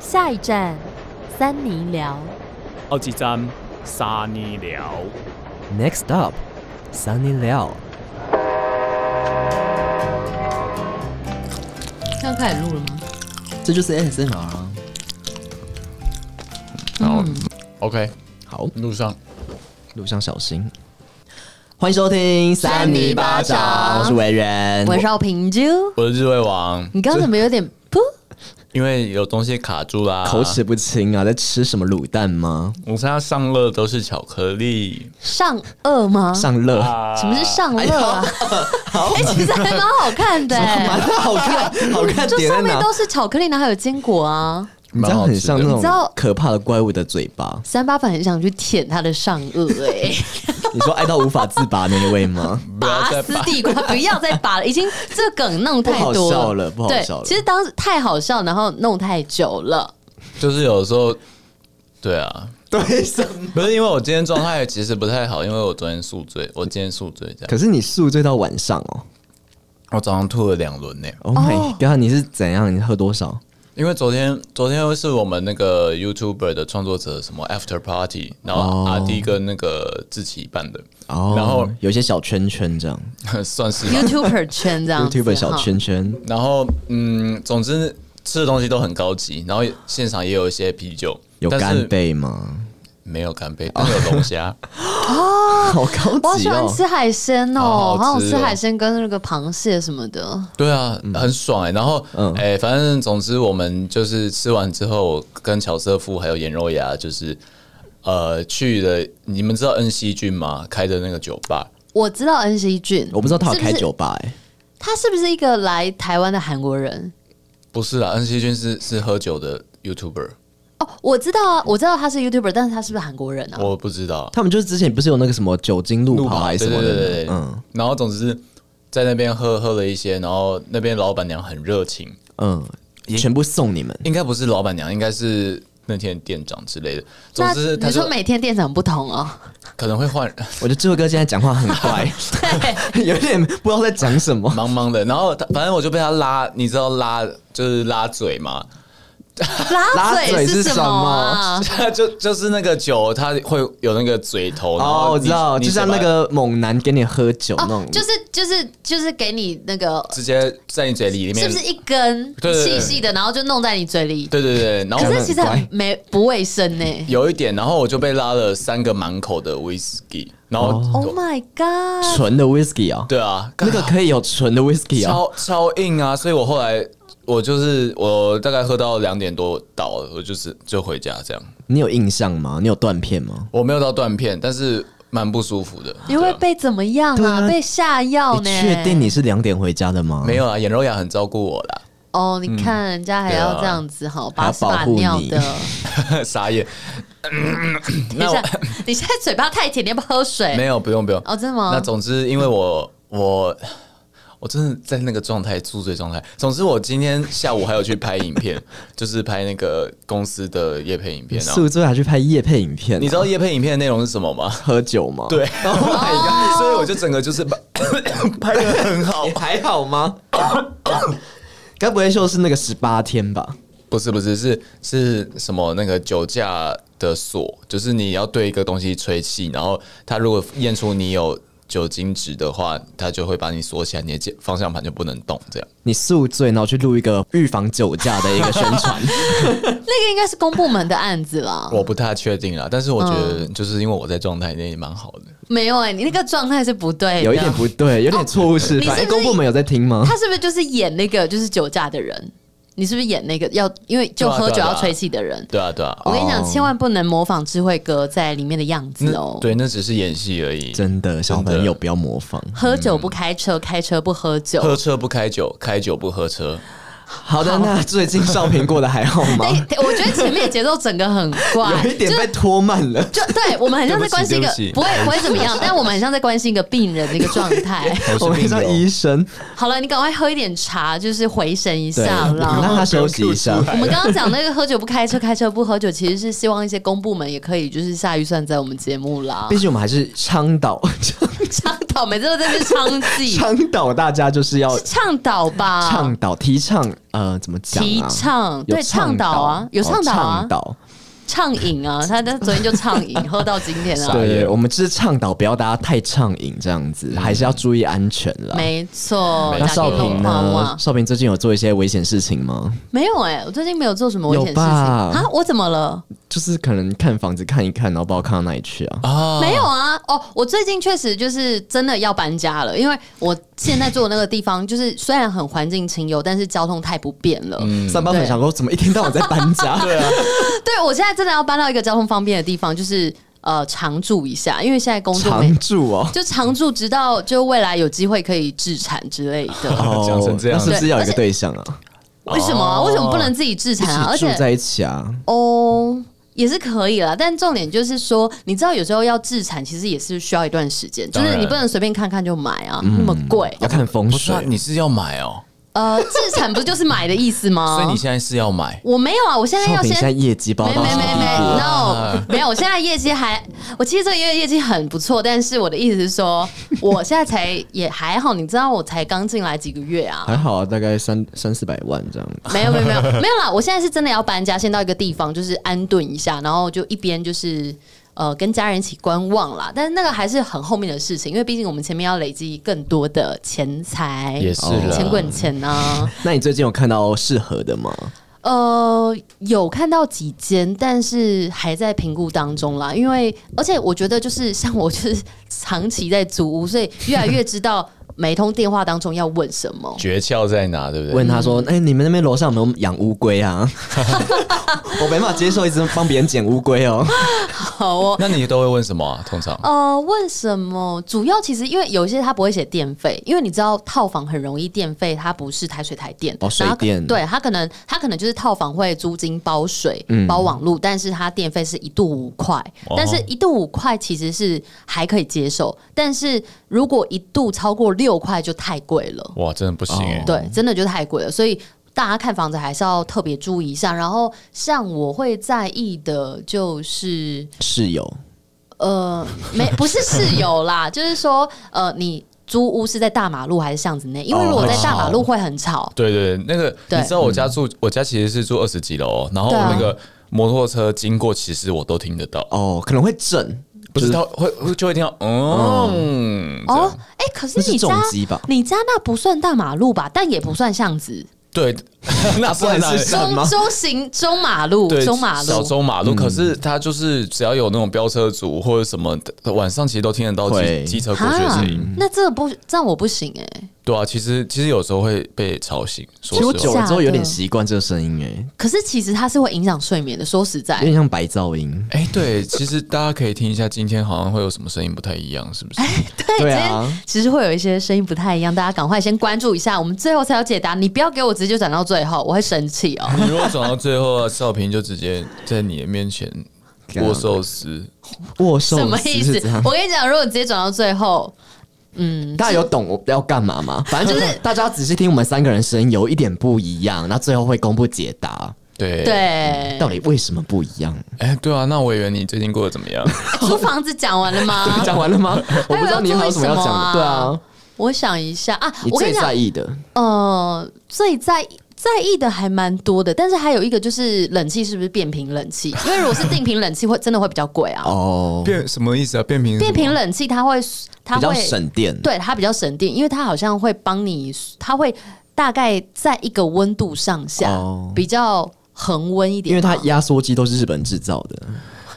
下一站，三尼寮。好几站，三尼寮。Next stop，三尼寮。要开始录了吗？这就是 ASMR 啊。好、嗯、，OK，好，路上，路上小心。欢迎收听三尼巴掌，我是维人，我是少平啾，我是智慧王。你刚刚怎么有点噗？因为有东西卡住啦，口齿不清啊，在吃什么卤蛋吗？我现在上颚都是巧克力，上颚吗？上顎，什么是上颚啊？哎，其实还蛮好看的，蛮好看，好看。就上面都是巧克力，然后还有坚果啊。你知道很像那种可怕的怪物的嘴巴。三八粉很想去舔他的上颚，哎，你说爱到无法自拔那一位吗？拔丝地瓜，不要再拔了，已经这个梗弄太多了，不好笑了。其实当时太好笑，然后弄太久了。就是有时候，对啊，对什么？不是因为我今天状态其实不太好，因为我昨天宿醉，我今天宿醉这样。可是你宿醉到晚上哦，我早上吐了两轮呢。Oh my god！你是怎样？你喝多少？因为昨天，昨天是我们那个 YouTuber 的创作者什么 After Party，然后阿弟跟那个志奇办的，哦、然后有些小圈圈这样，算是 YouTuber 圈这样，YouTuber 小圈圈。然后嗯，总之吃的东西都很高级，然后现场也有一些啤酒，有干贝吗？没有干贝，但有龙虾 哦，好高级哦！我喜欢吃海鲜哦，好好吃海鲜跟那个螃蟹什么的。对啊，很爽哎。然后，哎，反正总之我们就是吃完之后，跟乔瑟夫还有颜若雅，就是呃去了。你们知道恩熙俊吗？开的那个酒吧。我知道恩熙俊，我不知道他有开酒吧哎。他是不是一个来台湾的韩国人？不是啦，恩熙俊是是喝酒的 YouTuber。哦，我知道啊，我知道他是 YouTuber，但是他是不是韩国人啊？我不知道，他们就是之前不是有那个什么酒精路跑还是什么的，对对对对，嗯，然后总之是在那边喝喝了一些，然后那边老板娘很热情，嗯，全部送你们，应该不是老板娘，应该是那天店长之类的。总之你说每天店长不同哦，可能会换。我觉得智慧哥现在讲话很怪，对，有点不知道在讲什么，茫茫的。然后他反正我就被他拉，你知道拉就是拉嘴嘛。拉嘴是什么啊？就就是那个酒，它会有那个嘴头。哦，我知道，就像那个猛男给你喝酒那种，就是就是就是给你那个直接在你嘴里里面，是不是一根细细的，然后就弄在你嘴里？对对对，然后可是其实很没不卫生呢。有一点，然后我就被拉了三个满口的 whisky，然后 Oh my god，纯的 whisky 啊？对啊，那个可以有纯的 whisky 啊，超超硬啊！所以我后来。我就是我大概喝到两点多倒了，我就是就回家这样。你有印象吗？你有断片吗？我没有到断片，但是蛮不舒服的。你会被怎么样啊？啊被下药呢？你确定你是两点回家的吗？没有啊，颜柔雅很照顾我啦。哦，你看人家还要这样子好，把屎把尿的。傻眼。等一下，你现在嘴巴太甜，你要不要喝水？没有，不用不用。哦，真的吗？那总之，因为我我。我真的在那个状态，宿醉状态。总之，我今天下午还有去拍影片，就是拍那个公司的夜配影片。宿醉还去拍夜配影片？你知道夜配影片的内容是什么吗？喝酒吗？对。Oh my god！所以我就整个就是拍拍的很好。还好吗？该不会说是那个十八天吧？不是不是，是是什么那个酒驾的锁，就是你要对一个东西吹气，然后他如果验出你有。酒精值的话，它就会把你锁起来，你的方向盘就不能动。这样，你宿醉然后去录一个预防酒驾的一个宣传，那个应该是公部门的案子啦。我不太确定啦，但是我觉得就是因为我在状态内也蛮好的。嗯、没有哎、欸，你那个状态是不对的，有一点不对，有点错误示范。哦、公部门有在听吗？他是不是就是演那个就是酒驾的人？你是不是演那个要因为就喝酒要吹气的人？对啊对啊，我跟你讲，千万不能模仿智慧哥在里面的样子哦。对，那只是演戏而已。真的，小朋友不要模仿。喝酒不开车，开车不喝酒。喝车不开酒，开酒不喝车。好的，那最近少平过得还好吗？我觉得前面节奏整个很怪，有一点被拖慢了。就对我们很像在 关心一个不会不会怎么样，但我们很像在关心一个病人的一个状态。我们像医生。好了，你赶快喝一点茶，就是回神一下啦，让他休息一下。我们刚刚讲那个喝酒不开车，开车不喝酒，其实是希望一些公部门也可以就是下预算在我们节目啦。毕竟我们还是倡导。倡导，每次都在那倡议，倡导大家就是要倡导吧，倡导提倡呃，怎么讲、啊？提倡对倡导啊，有倡导啊。倡导畅饮啊，他他昨天就畅饮，喝到今天了。对，对，我们就是倡导不要大家太畅饮这样子，还是要注意安全了。没错。那少平呢？少平最近有做一些危险事情吗？没有哎、欸，我最近没有做什么危险事情啊。我怎么了？就是可能看房子看一看，然后不知道看到哪里去啊。啊，没有啊。哦，我最近确实就是真的要搬家了，因为我现在住的那个地方，就是虽然很环境清幽，但是交通太不便了。嗯。三八粉想说，怎么一天到晚在搬家？对啊。对，我现在真的要搬到一个交通方便的地方，就是呃常住一下，因为现在工作常住哦，就常住，直到就未来有机会可以置产之类的。哦，讲成这样，是不是要有一个对象啊？为什么啊？为什么不能自己置产啊？而且住在一起啊？哦，也是可以啦。但重点就是说，你知道有时候要自产，其实也是需要一段时间，就是你不能随便看看就买啊，那么贵，要看风水。你是要买哦？呃，自产不就是买的意思吗？所以你现在是要买？我没有啊，我现在要先。现在业绩报没没没没，no，没有。我现在业绩还，我其实这个月业绩很不错，但是我的意思是说，我现在才也还好。你知道我才刚进来几个月啊？还好啊，大概三三四百万这样。没有没有没有没有啦，我现在是真的要搬家，先到一个地方，就是安顿一下，然后就一边就是。呃，跟家人一起观望啦，但是那个还是很后面的事情，因为毕竟我们前面要累积更多的钱财，也是钱滚钱啊。那你最近有看到适合的吗？呃，有看到几间，但是还在评估当中啦。因为而且我觉得，就是像我就是长期在租屋，所以越来越知道。每一通电话当中要问什么？诀窍在哪？对不对？问他说：“哎、欸，你们那边楼上有没有养乌龟啊？” 我没办法接受一直帮别人捡乌龟哦。好哦，那你都会问什么啊？通常呃，问什么？主要其实因为有些他不会写电费，因为你知道套房很容易电费，它不是台水台电哦，水电。对，他可能他可能就是套房会租金包水、嗯、包网路，但是他电费是一度五块，哦、但是一度五块其实是还可以接受，但是如果一度超过六。六块就太贵了，哇，真的不行哎、欸！对，真的就太贵了，所以大家看房子还是要特别注意一下。然后，像我会在意的就是室友，呃，没 不是室友啦，就是说，呃，你租屋是在大马路还是巷子内？因为如果在大马路会很吵。哦、对，对对，那个你知道我家住，嗯、我家其实是住二十几楼，然后那个摩托车经过，其实我都听得到哦，可能会震。不知道会会就会听到，嗯，哦，哎，可是你家你家那不算大马路吧？但也不算巷子，对，那算是中中型中马路，中马路小中马路。可是它就是只要有那种飙车族或者什么，晚上其实都听得到机机车过去的声音。那这不这样我不行哎。对啊，其实其实有时候会被吵醒。其实我久了之后有点习惯这个声音哎。可是其实它是会影响睡眠的。说实在，有点像白噪音。哎，对，其实大家可以听一下，今天好像会有什么声音不太一样，是不是？哎，对，对啊，其实会有一些声音不太一样，大家赶快先关注一下，我们最后才有解答。你不要给我直接转到最后，我会生气哦。你如果转到最后，少平就直接在你的面前握寿司，握寿司什么意思？我跟你讲，如果直接转到最后。嗯，大家有懂我要干嘛吗？反正就是大家仔细听我们三个人声音有一点不一样，那最后会公布解答。对对，到底为什么不一样？哎，对啊，那我以为你最近过得怎么样？租房子讲完了吗？讲完了吗？我不知道你还有什么要讲的。对啊，我想一下啊，你最在意的，呃，最在意。在意的还蛮多的，但是还有一个就是冷气是不是变频冷气？因为如果是定频冷气，会真的会比较贵啊。哦，变什么意思啊？变频变频冷气它会它会省电，对，它比较省电，因为它好像会帮你，它会大概在一个温度上下、哦、比较恒温一点。因为它压缩机都是日本制造的，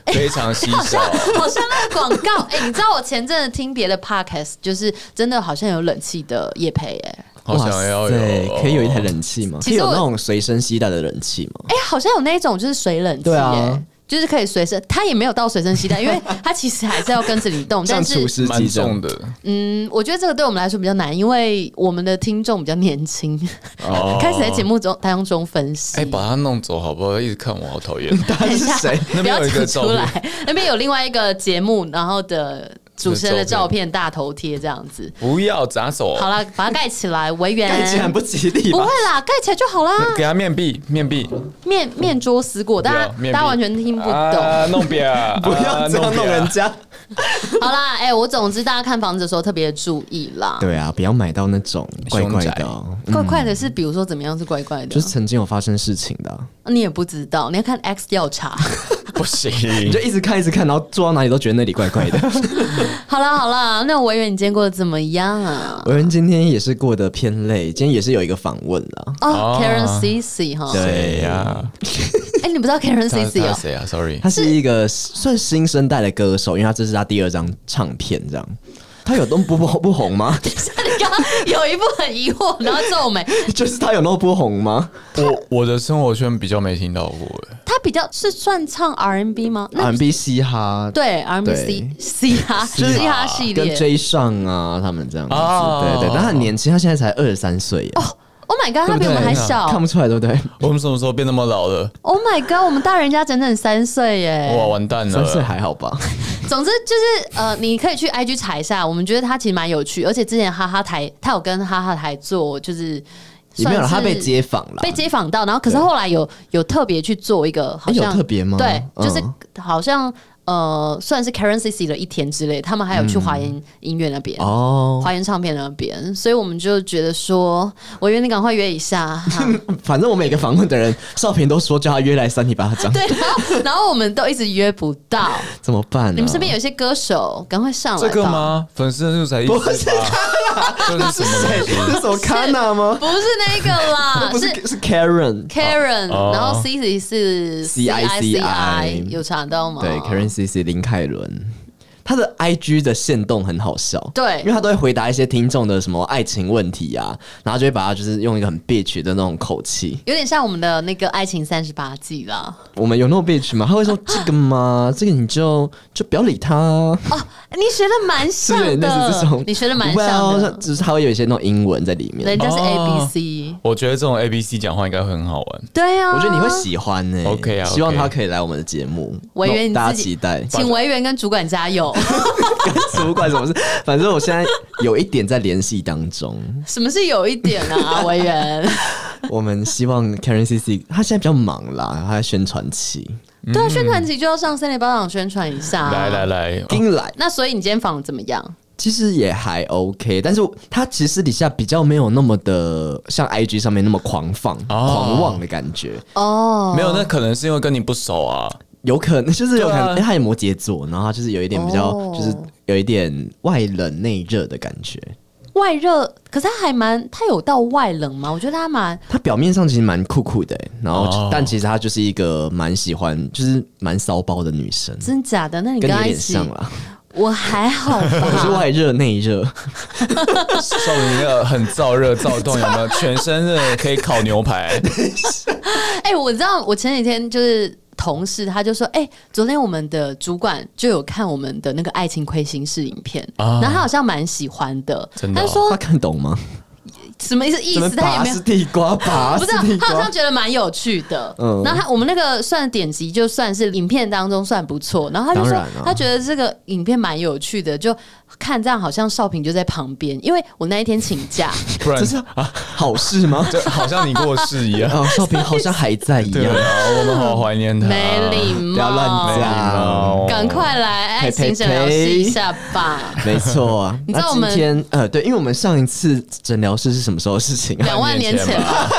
非常稀少。好像那个广告，哎、欸，你知道我前阵子听别的 podcast，就是真的好像有冷气的夜配、欸，哎。好想要有，可以有一台冷气吗？其实有那种随身携带的冷气吗？哎、欸，好像有那种就是水冷气，对啊，就是可以随身，它也没有到随身携带，因为 它其实还是要跟着你动，但是蛮重的。嗯，我觉得这个对我们来说比较难，因为我们的听众比较年轻，哦、开始在节目中当中分析。哎、欸，把它弄走好不好？一直看我好讨厌。他是谁？不要讲出来。那边有另外一个节目，然后的。主持人的照片大头贴这样子，不要砸手。好了，把它盖起来，维园盖起来很不吉利。不会啦，盖起来就好啦。给他面壁，面壁，面面桌思过，大家大家完全听不懂。弄扁，不要这样弄人家。好啦，哎、欸，我总之大家看房子的时候特别注意啦。对啊，不要买到那种怪怪的、喔。怪怪的是，比如说怎么样是怪怪的？就是曾经有发生事情的、啊，你也不知道，你要看 X 调查。不行，你就一直看一直看，然后坐到哪里都觉得那里怪怪的。好啦好啦，那维园你今天过得怎么样啊？维园今天也是过得偏累，今天也是有一个访问了。哦，Karen CC 哈，对呀。哎，你不知道 Karen CC 啊？谁啊？Sorry，他是一个算新生代的歌手，因为他这是他第二张唱片，这样。他有那么不不红吗？你刚刚有一部很疑惑，然后皱眉，就是他有那么不红吗？我我的生活圈比较没听到过哎。他比较是算唱 R&B 吗？R&B 嘻哈，对 R&B 嘻嘻哈嘻哈系列，跟追上啊他们这样子，对对。但他很年轻，他现在才二十三岁哦。Oh my god，他比我们还小，看不出来对不对？我们什么时候变那么老了？Oh my god，我们大人家整整三岁耶！哇，完蛋了，三岁还好吧？总之就是呃，你可以去 IG 查一下，我们觉得他其实蛮有趣，而且之前哈哈台他有跟哈哈台做，就是没有他被街访了，被街访到，然后可是后来有有特别去做一个，好像有特别吗？对，就是好像。呃，算是 Karen CC 的一天之类，他们还有去华研音乐那边哦，华研唱片那边，所以我们就觉得说，我约你赶快约一下。反正我每个访问的人，少平都说叫他约来三里八掌。对，然后然后我们都一直约不到，怎么办？你们身边有些歌手，赶快上来。这个吗？粉丝人数才一不。是什么？这是什么 Kana 吗？不是那个啦，是是 Karen Karen，然后 CC 是 C I C I，有查到吗？对，Karen。C C 林凯伦，他的 I G 的限动很好笑，对，因为他都会回答一些听众的什么爱情问题啊，然后就会把他就是用一个很 bitch 的那种口气，有点像我们的那个爱情三十八计啦。我们有那么 bitch 吗？他会说这个吗？这个你就就不要理他哦。你学 的蛮像的，你学的蛮像的，只是他会有一些那种英文在里面，人家是 A B C。我觉得这种 A B C 讲话应该会很好玩。对啊，我觉得你会喜欢呢。OK 啊，希望他可以来我们的节目。维园，大家期待，请维园跟主管加油。主管什么事？反正我现在有一点在联系当中。什么是有一点啊，维园？我们希望 Karen CC，他现在比较忙啦，他在宣传期。对啊，宣传期就要上三点八场宣传一下。来来来，进来。那所以你今天访的怎么样？其实也还 OK，但是他其实私底下比较没有那么的像 IG 上面那么狂放、狂妄的感觉。哦，没有，那可能是因为跟你不熟啊。有可能 就是有可能，他有摩羯座，然后他就是有一点比较，就是有一点外冷内热的感觉。外热，可是他还蛮，他有到外冷吗？我觉得他蛮，他表面上其实蛮酷酷的，然后、oh. 但其实他就是一个蛮喜欢，就是蛮骚包的女生。真假的？那你跟他一起？我还好吧。我是外热内热，少女那个很燥热躁动，有没有？全身热可以烤牛排。哎、欸，我知道，我前几天就是。同事他就说：“哎、欸，昨天我们的主管就有看我们的那个爱情亏心事影片，啊、然后他好像蛮喜欢的。真的哦、他说他看懂吗？什么意思？意思他也没有。不是，他好像觉得蛮有趣的。嗯，然后他我们那个算点击就算是影片当中算不错。然后他就说、啊、他觉得这个影片蛮有趣的，就。”看这样好像少平就在旁边，因为我那一天请假，不然这是啊好事吗？就好像你过世一样，少平好像还在一样，我们好怀念他。没礼貌，不要乱讲，赶快来爱情诊疗室一下吧。没错啊，你知道我们今天呃对，因为我们上一次诊疗室是什么时候的事情？两万年前吧。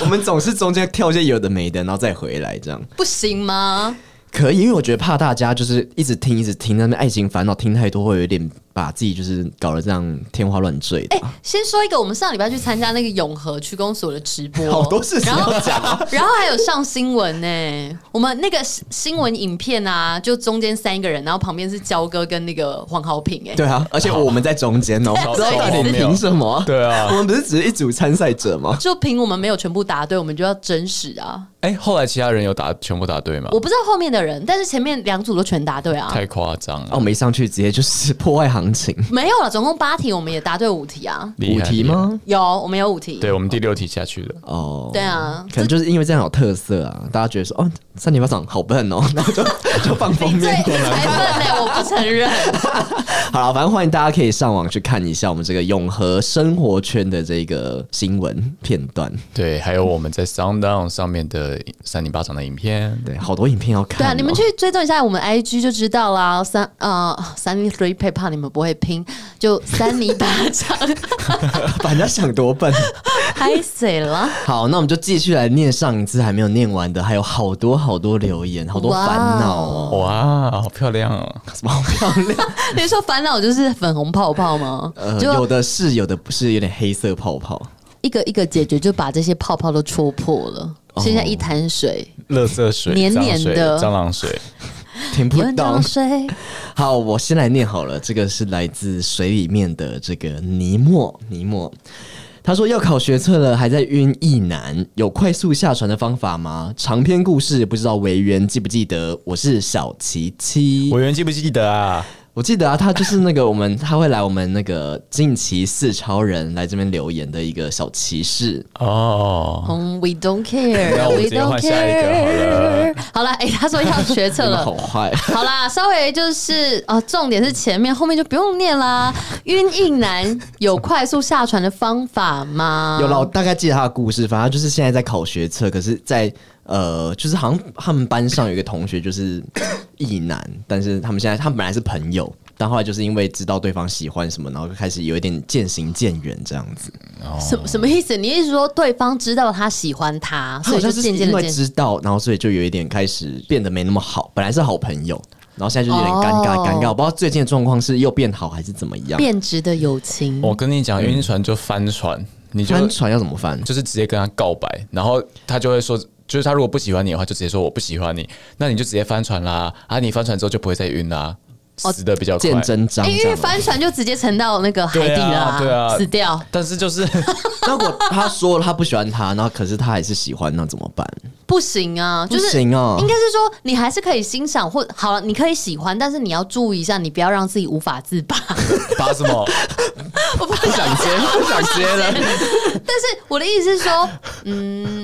我们总是中间跳一些有的没的，然后再回来，这样不行吗？可以，因为我觉得怕大家就是一直听一直听，那边爱情烦恼听太多会有点。把自己就是搞得这样天花乱坠的。哎，先说一个，我们上礼拜去参加那个永和区公所的直播，好多事情要讲，然后还有上新闻呢。我们那个新闻影片啊，就中间三个人，然后旁边是焦哥跟那个黄浩平。哎，对啊，而且我们在中间哦，喔，知道到底凭什么？对啊，我们不是只是一组参赛者吗？就凭我们没有全部答对，我们就要真实啊。哎，后来其他人有答全部答对吗？我不知道后面的人，但是前面两组都全答对啊。太夸张了，哦，没上去直接就是 破坏行情，没有了。总共八题，我们也答对五题啊！五题吗？有，我们有五题。对，我们第六题下去了。哦，对啊，可能就是因为这样有特色啊，大家觉得说哦，三尼巴掌好笨哦，然后就就放封面过来。还笨呢，我不承认。好了，反正欢迎大家可以上网去看一下我们这个永和生活圈的这个新闻片段。对，还有我们在 SoundOn 上面的三尼巴掌的影片。对，好多影片要看、哦。对啊，你们去追踪一下我们 IG 就知道啦。三呃三零 three 怕你们不会拼，就三尼巴掌。把人家想多笨，太水了。好，那我们就继续来念上一次还没有念完的，还有好多好多留言，好多烦恼哦。哇，好漂亮哦！什么好漂亮？你说烦恼就是粉红泡泡吗？呃，有的是，有的不是，有点黑色泡泡。一个一个解决，就把这些泡泡都戳破了，现在一滩水，垃圾水，黏黏的蟑螂水，听不懂。好，我先来念好了，这个是来自水里面的这个尼莫，尼莫。他说要考学测了，还在晕意难，有快速下船的方法吗？长篇故事不知道委员记不记得？我是小琪琪，委员记不记得啊？我记得啊，他就是那个我们他会来我们那个近期四超人来这边留言的一个小骑士哦。Oh, we don't care，那我们直接换下一个好了。好了，哎、欸，他说要学测了，好坏。好啦，稍微就是哦，重点是前面，后面就不用念啦。晕印男有快速下船的方法吗？有了，我大概记得他的故事，反正就是现在在考学测，可是，在呃，就是好像他们班上有一个同学就是。意难，但是他们现在他们本来是朋友，但后来就是因为知道对方喜欢什么，然后就开始有一点渐行渐远这样子。哦、什什么意思？你意思说对方知道他喜欢他，所以就渐渐的因为知道，然后所以就有一点开始变得没那么好。本来是好朋友，然后现在就有点尴尬，尴、哦、尬。我不知道最近的状况是又变好还是怎么样。变质的友情。我跟你讲，晕船就翻船，嗯、你就翻船要怎么翻？就是直接跟他告白，然后他就会说。就是他如果不喜欢你的话，就直接说我不喜欢你，那你就直接翻船啦。啊，你翻船之后就不会再晕啦，死的比较快。见真章，因为翻船就直接沉到那个海底了，对啊，死掉。但是就是，如果他说他不喜欢他，然后可是他还是喜欢，那怎么办？不行啊，就是不行啊。应该是说你还是可以欣赏或好了，你可以喜欢，但是你要注意一下，你不要让自己无法自拔。拔什么？我不想接，不想接了。但是我的意思是说，嗯。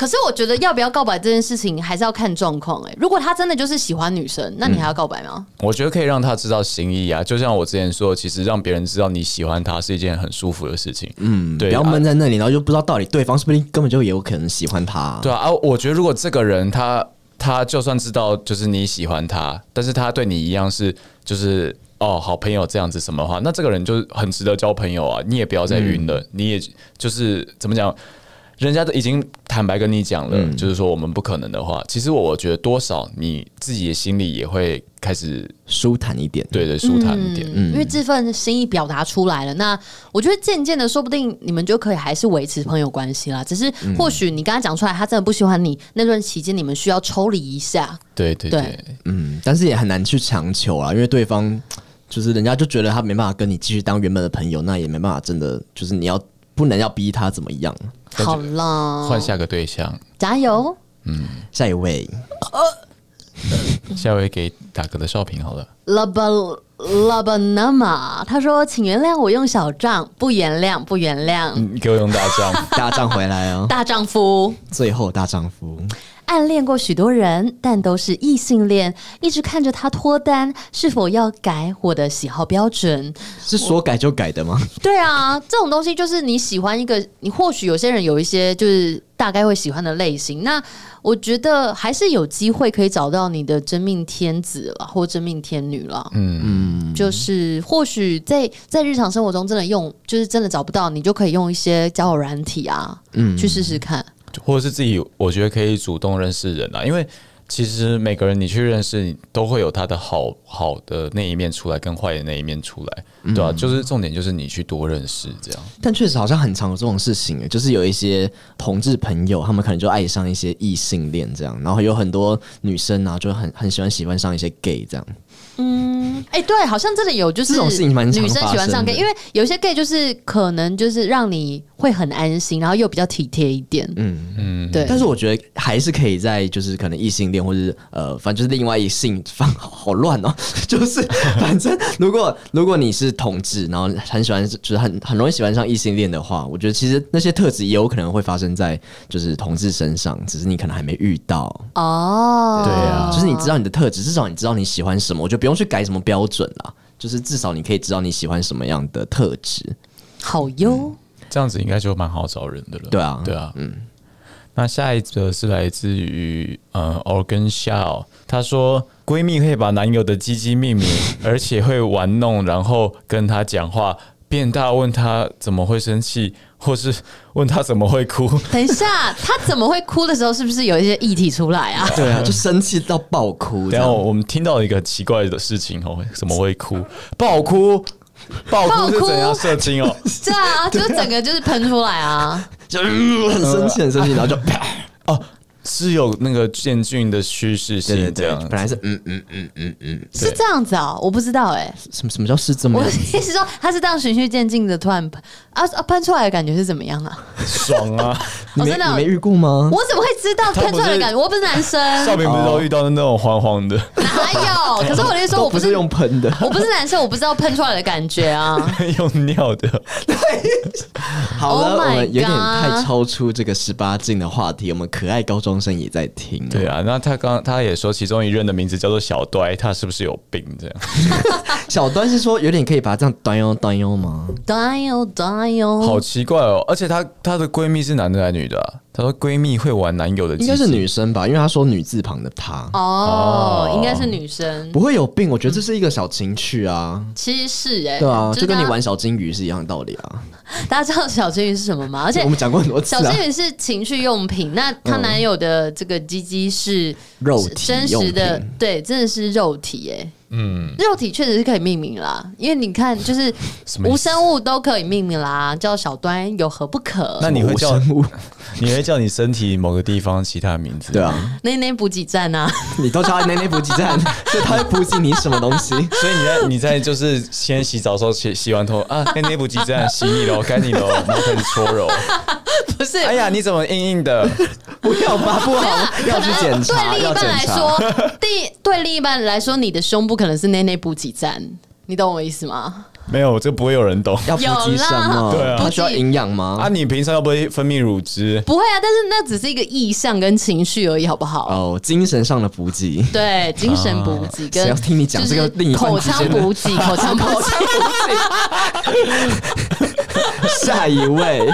可是我觉得要不要告白这件事情还是要看状况哎。如果他真的就是喜欢女生，那你还要告白吗？嗯，我觉得可以让他知道心意啊。就像我之前说，其实让别人知道你喜欢他是一件很舒服的事情。嗯，对，不要闷在那里，然后就不知道到底对方是不是根本就有可能喜欢他啊。对啊，啊，我觉得如果这个人他他就算知道就是你喜欢他，但是他对你一样是就是哦好朋友这样子什么的话，那这个人就很值得交朋友啊。你也不要再晕了，嗯，你也就是怎么讲？人家都已经坦白跟你讲了，嗯，就是说我们不可能的话，其实我觉得多少你自己的心里也会开始舒坦一点，对对，舒坦一点，嗯，因为这份心意表达出来了，那我觉得渐渐的，说不定你们就可以还是维持朋友关系啦。只是或许你刚刚讲出来，他真的不喜欢你，那段期间你们需要抽离一下，对对。对，嗯，但是也很难去强求啊，因为对方就是人家就觉得他没办法跟你继续当原本的朋友，那也没办法真的就是你要不能要逼他怎么样。好了，换下个对象，加油。嗯，下一位，下一位给打哥的少平好了。Laba Labanama，他说：“请原谅我用小账，不原谅，不原谅。嗯给我用大账，大账回来哦，大丈夫，最后大丈夫。”暗恋过许多人，但都是异性恋。一直看着他脱单，是否要改我的喜好标准？是说改就改的吗？对啊，这种东西就是你喜欢一个，你或许有些人有一些就是大概会喜欢的类型。那我觉得还是有机会可以找到你的真命天子了，或真命天女了。嗯嗯，就是或许在在日常生活中真的用，就是真的找不到，你就可以用一些交友软体啊，嗯，去试试看。或者是自己，我觉得可以主动认识人啊，因为其实每个人你去认识，都会有他的好好的那一面出来，跟坏的那一面出来，对吧、啊？就是重点就是你去多认识这样。但确实好像很常有这种事情，就是有一些同志朋友，他们可能就爱上一些异性恋这样，然后有很多女生啊，就很很喜欢喜欢上一些 gay 这样。嗯，哎、欸，对，好像真的有，就是女生喜欢上 gay，因为有些 gay 就是可能就是让你会很安心，然后又比较体贴一点。嗯嗯，对。但是我觉得还是可以在就是可能异性恋或者是呃，反正就是另外一性方好乱哦。就是反正如果如果你是同志，然后很喜欢就是很很容易喜欢上异性恋的话，我觉得其实那些特质也有可能会发生在就是同志身上，只是你可能还没遇到哦。对啊，就是你知道你的特质，至少你知道你喜欢什么，我就不用去改什么标准啦。就是至少你可以知道你喜欢什么样的特质。好哟。这样子应该就蛮好找人的了。对啊，对啊，嗯。那下一则是来自于呃 Organ Shao，她说闺蜜会把男友的鸡鸡命名，而且会玩弄，然后跟他讲话，变大问他怎么会生气，或是问他怎么会哭。等一下，他怎么会哭的时候，是不是有一些议题出来啊？对啊，就生气到爆哭。然后我们听到一个奇怪的事情哦，怎么会哭？爆哭。爆哭是怎样射精哦？对啊，就是整个就是喷出来啊，就很生气很生气，然后就啪哦。是有那个渐进的趋势性，这样本来是嗯嗯嗯嗯嗯，是这样子啊，我不知道哎，什么什么叫是这么？我的意思说，他是这样循序渐进的，突然喷啊啊喷出来的感觉是怎么样啊？爽啊！你没你没遇过吗？我怎么会知道喷出来的感觉？我不是男生，少平不是都遇到的那种黄黄的？哪有？可是我的意思说，我不是用喷的，我不是男生，我不知道喷出来的感觉啊，用尿的。好了，我们有点太超出这个十八禁的话题，我们可爱高中生也在听。对啊，那他刚他也说，其中一任的名字叫做小端，他是不是有病？这样，小端是说有点可以把它这样端哟端哟吗？端哟端哟，好奇怪哦！而且她她的闺蜜是男的还是女的啊？她说闺蜜会玩男友的，应该是女生吧？因为她说女字旁的她哦，应该是女生，不会有病。我觉得这是一个小情趣啊，其实是哎，对啊，就跟你玩小金鱼是一样的道理啊。大家知道小金鱼是什么吗？而且我们讲过很多次，小金鱼是情趣用品。那她男友的这个鸡鸡是肉体，真实的，对，真的是肉体哎。嗯，肉体确实是可以命名啦，因为你看，就是无生物都可以命名啦，叫小端有何不可？那你会叫 你会叫你身体某个地方其他名字？对啊，内内补给站啊，你都叫他内内补给站，所以他会补给你什么东西？所以你在你在就是先洗澡的时候洗洗完头啊，内内补给站洗你喽，该你喽，然后开始搓揉。不是，哎呀，你怎么硬硬的？不要吧，不好，要去检查。对另一半来说，第对另一半来说，你的胸部可能是内内补给站，你懂我意思吗？没有，这不会有人懂。要补给什么？对啊，它需要营养吗？啊，你平常要不会分泌乳汁？不会啊，但是那只是一个意向跟情绪而已，好不好？哦，精神上的补给。对，精神补给跟要听你讲这个另一口腔补给，口腔补给。下一位，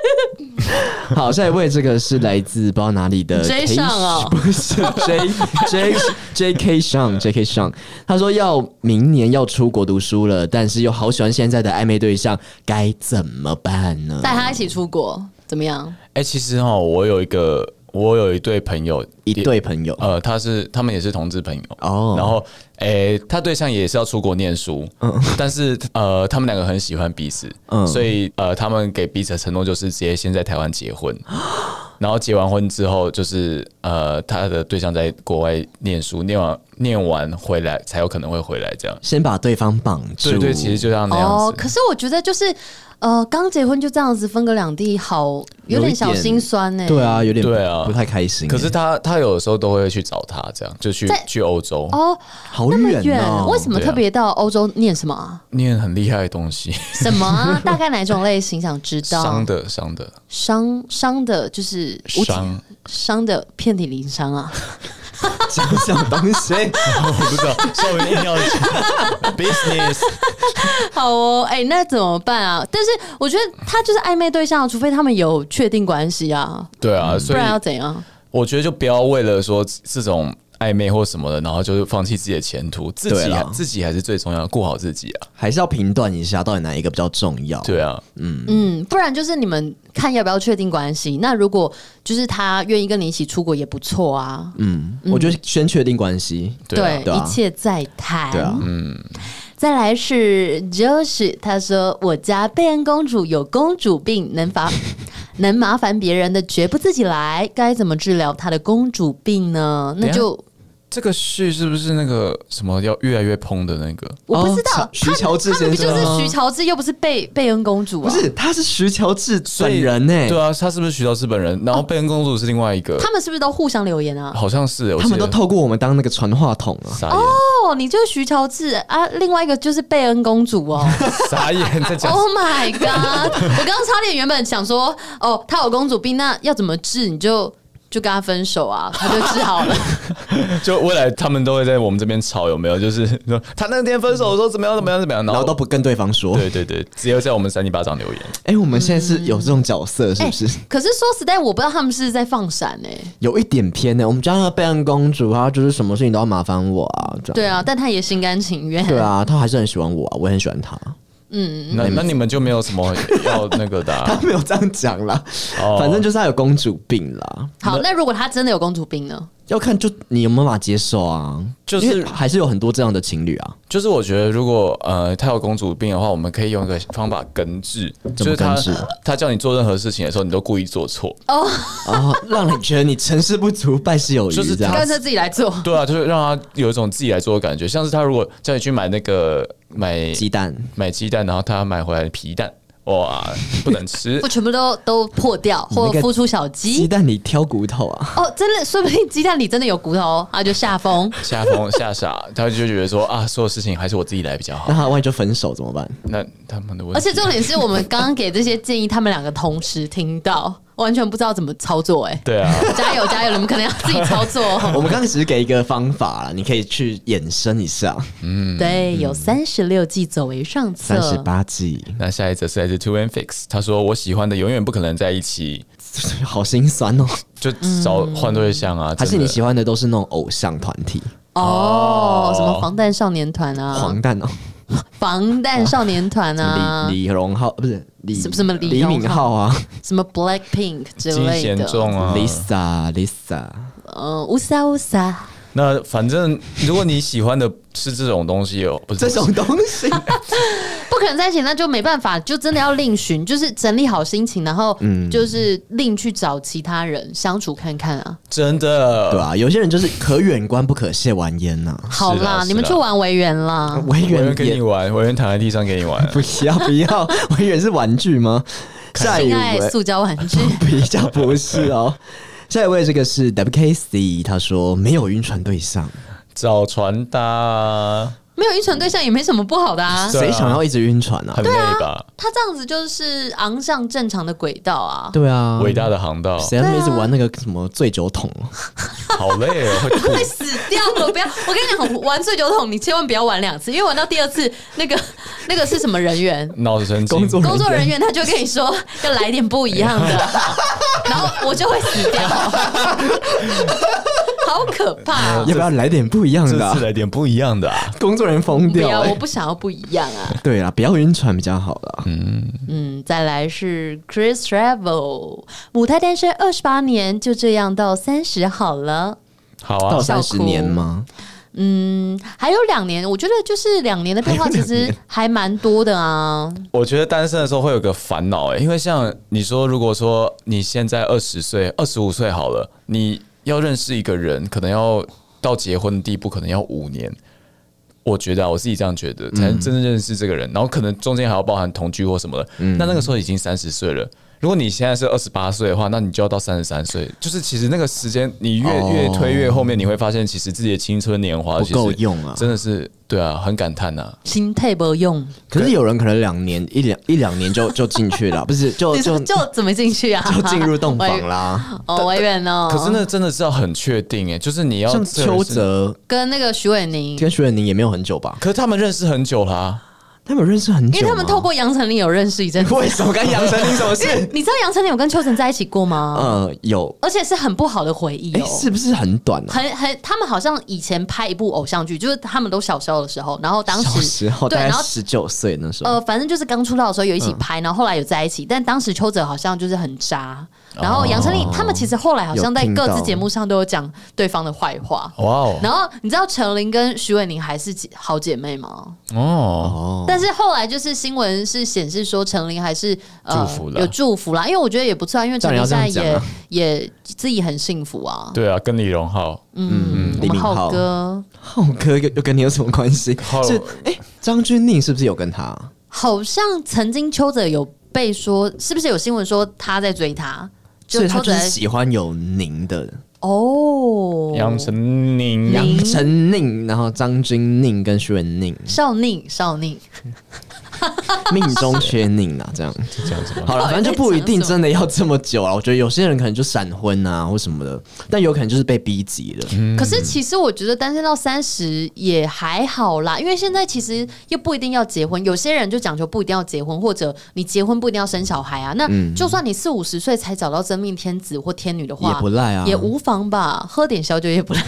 好，下一位，这个是来自不知道哪里的 J 上哦，不是 J J J K 上 J K 上，他说要明年要出国读书了，但是又好喜欢现在的暧昧对象，该怎么办呢？带他一起出国怎么样？哎、欸，其实哈，我有一个。我有一对朋友，一对朋友，呃，他是他们也是同志朋友。哦，然后，诶、欸，他对象也是要出国念书，嗯，但是呃，他们两个很喜欢彼此，嗯，所以呃，他们给彼此的承诺就是直接先在台湾结婚，然后结完婚之后，就是呃，他的对象在国外念书，念完念完回来才有可能会回来，这样，先把对方绑住，对对，其实就像那样子。哦，可是我觉得就是。呃，刚结婚就这样子分隔两地，好有点小心酸呢。对啊，有点对啊，不太开心。可是他他有的时候都会去找他，这样就去去欧洲哦，好远哦。为什么特别到欧洲念什么？念很厉害的东西。什么啊？大概哪种类型？想知道？伤的伤的伤伤的，就是伤伤的遍体鳞伤啊。讲什么东西？我不知道，稍微硬要讲 business。好哦，哎、欸，那怎么办啊？但是我觉得他就是暧昧对象，除非他们有确定关系啊。对啊，不然要怎样？我觉得就不要为了说这种。暧昧或什么的，然后就是放弃自己的前途，自己啦自己还是最重要，顾好自己啊，还是要评断一下到底哪一个比较重要。对啊，嗯嗯，不然就是你们看要不要确定关系。那如果就是他愿意跟你一起出国也不错啊。嗯，我觉得先确定关系，对，对，对啊，一切再谈。对啊，嗯。再来是 Josh，他说我家贝恩公主有公主病，能罚 能麻烦别人的绝不自己来，该怎么治疗她的公主病呢？那就。这个旭是不是那个什么要越来越膨的那个？我不知道，徐乔治先生他们不就是徐乔治，又不是贝贝恩公主啊？不是，他是徐乔治本人呢。对啊，他是不是徐乔治本人？然后贝恩公主是另外一个。他们是不是都互相留言啊？好像是，他们都透过我们当那个传话筒啊。哦，你就是徐乔治啊，另外一个就是贝恩公主哦。傻眼在讲。Oh my god！我刚刚差点原本想说，哦，他有公主病，那要怎么治？你就。就跟他分手啊，他就治好了。就未来他们都会在我们这边吵，有没有？就是说他那天分手的时候怎么样怎么样怎么样，然后都不跟对方说。对对对，只有在我们三尼巴掌留言。哎、欸，我们现在是有这种角色，是不是？欸、可是说实在，我不知道他们是在放闪哎、欸，有一点偏呢、欸。我们叫她备案公主，她就是什么事情都要麻烦我啊。对啊，但她也心甘情愿。对啊，她还是很喜欢我啊，我也很喜欢她。嗯，那那你们就没有什么要那个的、啊？他没有这样讲啦，哦、反正就是他有公主病啦。好，那如果他真的有公主病呢？要看就你有没有办法接受啊？就是还是有很多这样的情侣啊。就是我觉得如果呃他有公主病的话，我们可以用一个方法根治，就是他他叫你做任何事情的时候，你都故意做错哦哦，让你觉得你成事不足败事有余，就是这样，干脆自己来做。对啊，就是让他有一种自己来做的感觉，像是他如果叫你去买那个买鸡蛋，买鸡蛋，然后他买回来的皮蛋。哇，不能吃！不全部都都破掉，或孵出小鸡。鸡蛋里挑骨头啊！哦，真的，说不定鸡蛋里真的有骨头，啊就吓疯、吓疯、吓傻，他就觉得说啊，所有事情还是我自己来比较好。那他万一就分手怎么办？那他们的问题。而且重点是我们刚刚给这些建议，他们两个同时听到。完全不知道怎么操作哎、欸，对啊，加油加油，你们可能要自己操作。我们刚刚只是给一个方法了，你可以去衍生一下。嗯，对，有三十六计走为上策，三十八计。那下一则是来自 Two and Fix，他说我喜欢的永远不可能在一起，好心酸哦，就找换对象啊，还是你喜欢的都是那种偶像团体？哦，什么防弹少年团啊，防弹哦。防弹少年团啊，李李荣浩不是李什么什么李李敏镐啊，什么 Black Pink 之类的。啊，Lisa Lisa，呃，乌萨乌萨。那反正如果你喜欢的是这种东西哦，不是这种东西，不 可能在一起，那就没办法，就真的要另寻，就是整理好心情，然后就是另去找其他人相处看看啊。真的，对啊，有些人就是可远观不可亵玩焉呐。好啦，你们去玩维园啦，维园给你玩，维园躺在地上给你玩，不要不要，维园是玩具吗？下一位，塑胶玩具，比较不是哦。下一位，这个是 WKC，他说没有晕船对象，找船搭。没有晕船对象也没什么不好的啊，谁想要一直晕船啊？很累吧？他这样子就是昂上正常的轨道啊。对啊，伟大的航道。谁要一直玩那个什么醉酒桶？好累哦，会死掉了！不要，我跟你讲，玩醉酒桶你千万不要玩两次，因为玩到第二次，那个 那个是什么人员？脑子神经工作工作人员他就跟你说要来点不一样的，然后我就会死掉。好可怕啊！要不要来点不一样的？这次来点不一样的啊！工作人员疯掉。不要，我不想要不一样啊。对啊，不要晕船比较好了。嗯嗯，再来是 Chris Travel，母胎单身二十八年，就这样到三十好了。好啊，到三十年吗？嗯，还有两年，我觉得就是两年的变化其实还蛮多的啊。我觉得单身的时候会有个烦恼哎，因为像你说，如果说你现在二十岁、二十五岁好了，你。要认识一个人，可能要到结婚的地步，可能要五年。我觉得啊，我自己这样觉得，才能真正认识这个人。然后可能中间还要包含同居或什么的。那那个时候已经三十岁了。如果你现在是二十八岁的话，那你就要到三十三岁。就是其实那个时间，你越越推越后面，你会发现，其实自己的青春年华不够用啊，真的是对啊，很感叹呐。心态不用。可是有人可能两年一两一两年就就进去了，不是就就就怎么进去啊？就进入洞房啦。哦，维园哦。可是那真的是要很确定哎，就是你要像邱泽跟那个徐玮宁，跟徐玮宁也没有很久吧？可是他们认识很久啦。他们认识很久，因为他们透过杨丞琳有认识一阵。为什么跟杨丞琳什么事？你知道杨丞琳有跟邱泽在一起过吗？呃，有，而且是很不好的回忆哦。是不是很短？很很，他们好像以前拍一部偶像剧，就是他们都小时候的时候，然后当时时候对，然后十九岁那时候，呃，反正就是刚出道的时候有一起拍，然后后来有在一起，但当时邱泽好像就是很渣。然后杨丞琳他们其实后来好像在各自节目上都有讲对方的坏话。哇哦！然后你知道陈琳跟许玮宁还是好姐妹吗？哦。但是后来就是新闻是显示说陈琳还是呃祝福有祝福啦，因为我觉得也不错，因为陈琳现在也也自己很幸福啊。对啊，跟李荣浩，嗯，浩哥，浩哥又又跟你有什么关系？是哎，张钧甯是不是有跟他？好像曾经邱泽有被说，是不是有新闻说他在追他？所以他就是喜欢有宁的哦。杨丞宁、杨丞宁，然后张钧甯跟徐文宁，少宁少宁。命中缺宁啊，这样这样子好了，反正就不一定真的要这么久啊。我觉得有些人可能就闪婚啊，或什么的，但有可能就是被逼急了。嗯、可是其实我觉得单身到三十也还好啦，因为现在其实又不一定要结婚。有些人就讲究不一定要结婚，或者你结婚不一定要生小孩啊。那就算你四五十岁才找到真命天子或天女的话，也不赖啊，也无妨吧。喝点小酒也不赖。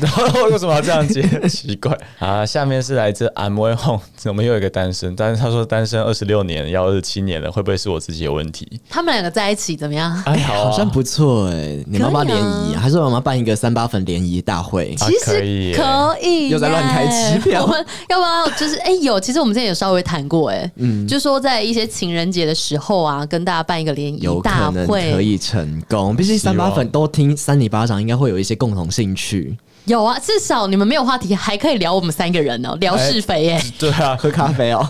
然后为什么要这样接？奇怪啊！下面是来自 I'm Way Home，我们又有一个单身？但是他说单身二十六年，要二十七年了，会不会是我自己有问题？他们两个在一起怎么样？哎，好像不错哎。你妈妈联谊，还是我妈办一个三八粉联谊大会？其实可以，可以又在乱开支票。我们要不要就是哎有？其实我们之前有稍微谈过哎，嗯，就说在一些情人节的时候啊，跟大家办一个联谊大会，可以成功。毕竟三八粉都听三里巴掌，应该会有一些共同兴趣。有啊，至少你们没有话题，还可以聊我们三个人哦，聊是非耶。对啊，喝咖啡哦，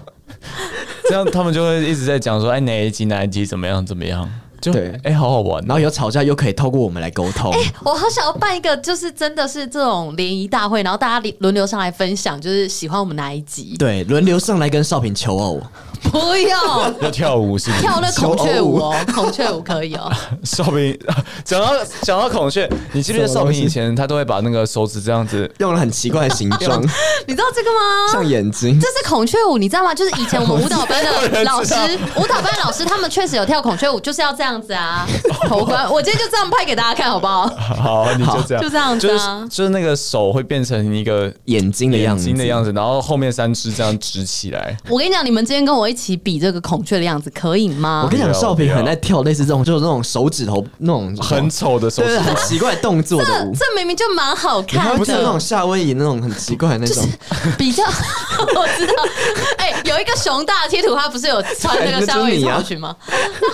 这样他们就会一直在讲说，哎，哪一集哪一集怎么样怎么样。就对，哎、欸，好好玩，然后有吵架又可以透过我们来沟通。哎、欸，我好想要办一个，就是真的是这种联谊大会，然后大家轮流上来分享，就是喜欢我们哪一集。对，轮流上来跟少平求偶。不要，要跳舞是不是？跳那孔雀舞哦，孔雀舞可以哦。少平讲到讲到孔雀，你记不记得少平以前他都会把那个手指这样子用了很奇怪的形状，你知道这个吗？像眼睛。这是孔雀舞，你知道吗？就是以前我们舞蹈班的 老师，舞蹈班老师他们确实有跳孔雀舞，就是要这样子啊。头冠，我今天就这样拍给大家看，好不好？好，你就这样，就这样子啊。就是那个手会变成一个眼睛的样子，眼睛的样子，然后后面三只这样直起来。我跟你讲，你们今天跟我。一起比这个孔雀的样子可以吗？我跟你讲，少平很爱跳类似这种，就是那种手指头那种很丑的手指头，很奇怪的动作的舞。这明明就蛮好看的，不是那种夏威夷那种很奇怪的那种，比较 我知道。哎，有一个熊大贴图，他不是有穿那个夏威夷长裙吗？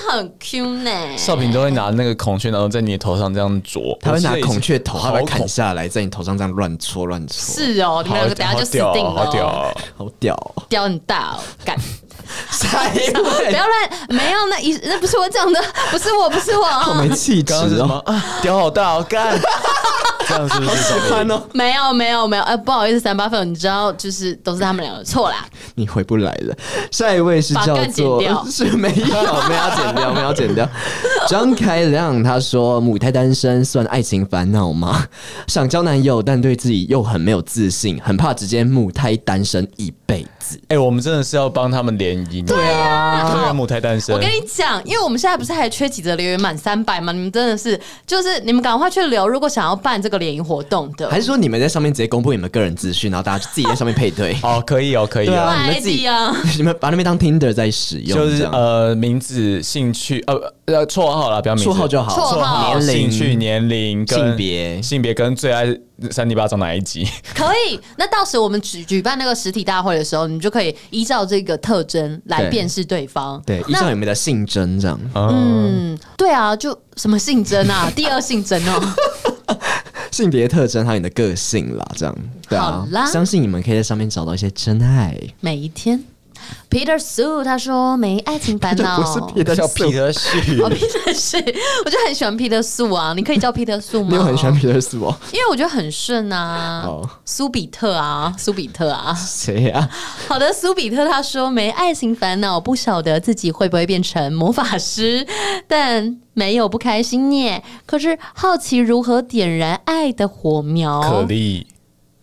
他很 Q 呢。少平都会拿那个孔雀，然后在你的头上这样啄。他会拿孔雀头，他会砍下来，在你头上这样乱戳乱戳。是哦，你们两个等下就死定了。好屌，好屌，屌很大哦，干。下一位，不要乱，没有那一那不是我讲的，不是我，不是我，我没气质哦，屌好大，好干，这样是不是喜欢哦？没有没有没有，呃，不好意思，三八粉，你知道，就是都是他们两个错啦，你回不来了。下一位是叫做是没有没有剪掉，没有剪掉。张开亮他说：“母胎单身算爱情烦恼吗？想交男友，但对自己又很没有自信，很怕直接母胎单身一辈子。”哎，我们真的是要帮他们联姻。对啊，对啊，母胎单身。我跟你讲，因为我们现在不是还缺几则留言满三百吗？你们真的是，就是你们赶快去留。如果想要办这个联谊活动的，还是说你们在上面直接公布你们个人资讯，然后大家自己在上面配对？哦，可以哦，可以啊，你们自己啊，你们把那边当 Tinder 在使用，就是呃，名字、兴趣，呃呃，绰号啦，不要名字，绰号就好，绰号、年龄、兴趣、年龄、性别、性别跟最爱。三尼巴掌哪一集？可以。那到时我们举举办那个实体大会的时候，你就可以依照这个特征来辨识对方。对，依照有没有的性征这样。嗯，对啊，就什么性征啊？第二性征哦。性别特征还有你的个性啦，这样。对啊。好啦，相信你们可以在上面找到一些真爱。每一天。Peter Sue 他说没爱情烦恼，不是 Peter 叫 Peter Su，哦 Peter Su，我就很喜欢 Peter Sue 啊，你可以叫 Peter Sue 吗？你有很喜欢 Peter Sue 哦，因为我觉得很顺啊。哦，苏比特啊，苏比特啊，谁呀？好的，苏比特他说没爱情烦恼，不晓得自己会不会变成魔法师，但没有不开心耶。可是好奇如何点燃爱的火苗？可莉。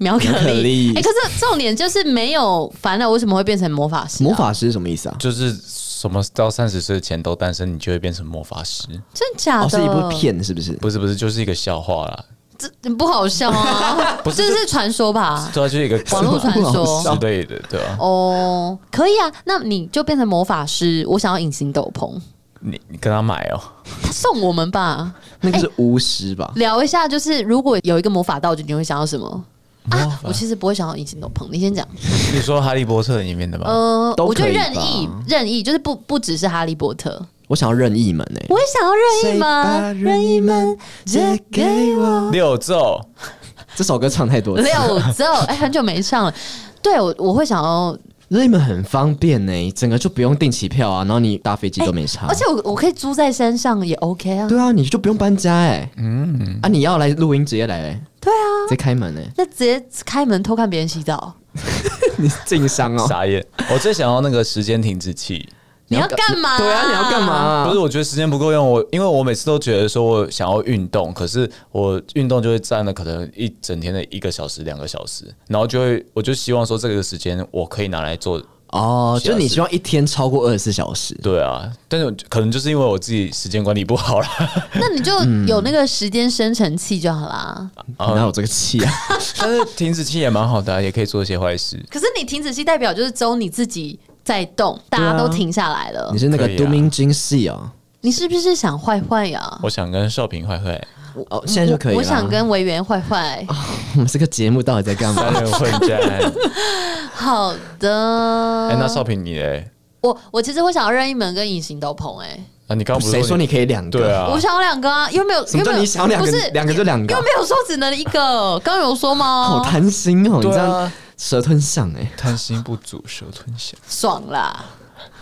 苗可丽，哎、欸，可是重点就是没有烦恼，为什么会变成魔法师、啊？魔法师是什么意思啊？就是什么到三十岁前都单身，你就会变成魔法师？真假的？哦、是一部片是不是？不是不是，就是一个笑话啦。这不好笑啊！不是，这是传说吧？对啊，就是一个网络传说之类的，对吧、啊？哦，可以啊，那你就变成魔法师。我想要隐形斗篷。你你跟他买哦，他送我们吧？那个是巫师吧？聊一下，就是如果有一个魔法道具，你会想要什么？啊，我其实不会想要隐形斗篷，你先讲。你说哈利波特里面的吧？呃，我觉得任意任意，就是不不只是哈利波特，我想要任意门诶、欸，我也想要任意门，任意门借给我。六奏，这首歌唱太多次，六奏，哎、欸，很久没唱了。对，我我会想要任意门很方便呢、欸，整个就不用订机票啊，然后你搭飞机都没差、欸，而且我我可以租在山上也 OK 啊。对啊，你就不用搬家哎、欸，嗯啊，你要来录音直接来、欸。对啊，直接开门呢、欸？那直接开门偷看别人洗澡，你经商哦，傻眼！我最想要那个时间停止器，你要干嘛？对啊，你要干嘛、啊？不是，我觉得时间不够用。我因为我每次都觉得说我想要运动，可是我运动就会占了可能一整天的一个小时、两个小时，然后就会我就希望说这个时间我可以拿来做。哦，就你希望一天超过二十四小时？对啊，但是可能就是因为我自己时间管理不好了。那你就有那个时间生成器就好啦。哪有这个器啊？但是停止器也蛮好的、啊，也可以做一些坏事。可是你停止器代表就是只有你自己在动，大家都停下来了。你是那个 dooming 惊喜啊？你是不是想坏坏呀？我想跟少平坏坏。哦，现在就可以了。我想跟维园坏坏。我们这个节目到底在干嘛？三人混战。好的。哎，那少平你嘞？我我其实会想要任意门跟隐形斗篷。哎，啊，你刚刚不是谁说你可以两个？对啊，我想要两个啊，又没有。什么叫你想要两个？不是两个就两个，又没有说只能一个。刚刚有说吗？好贪心哦，你这样蛇吞象哎，贪心不足蛇吞象，爽啦，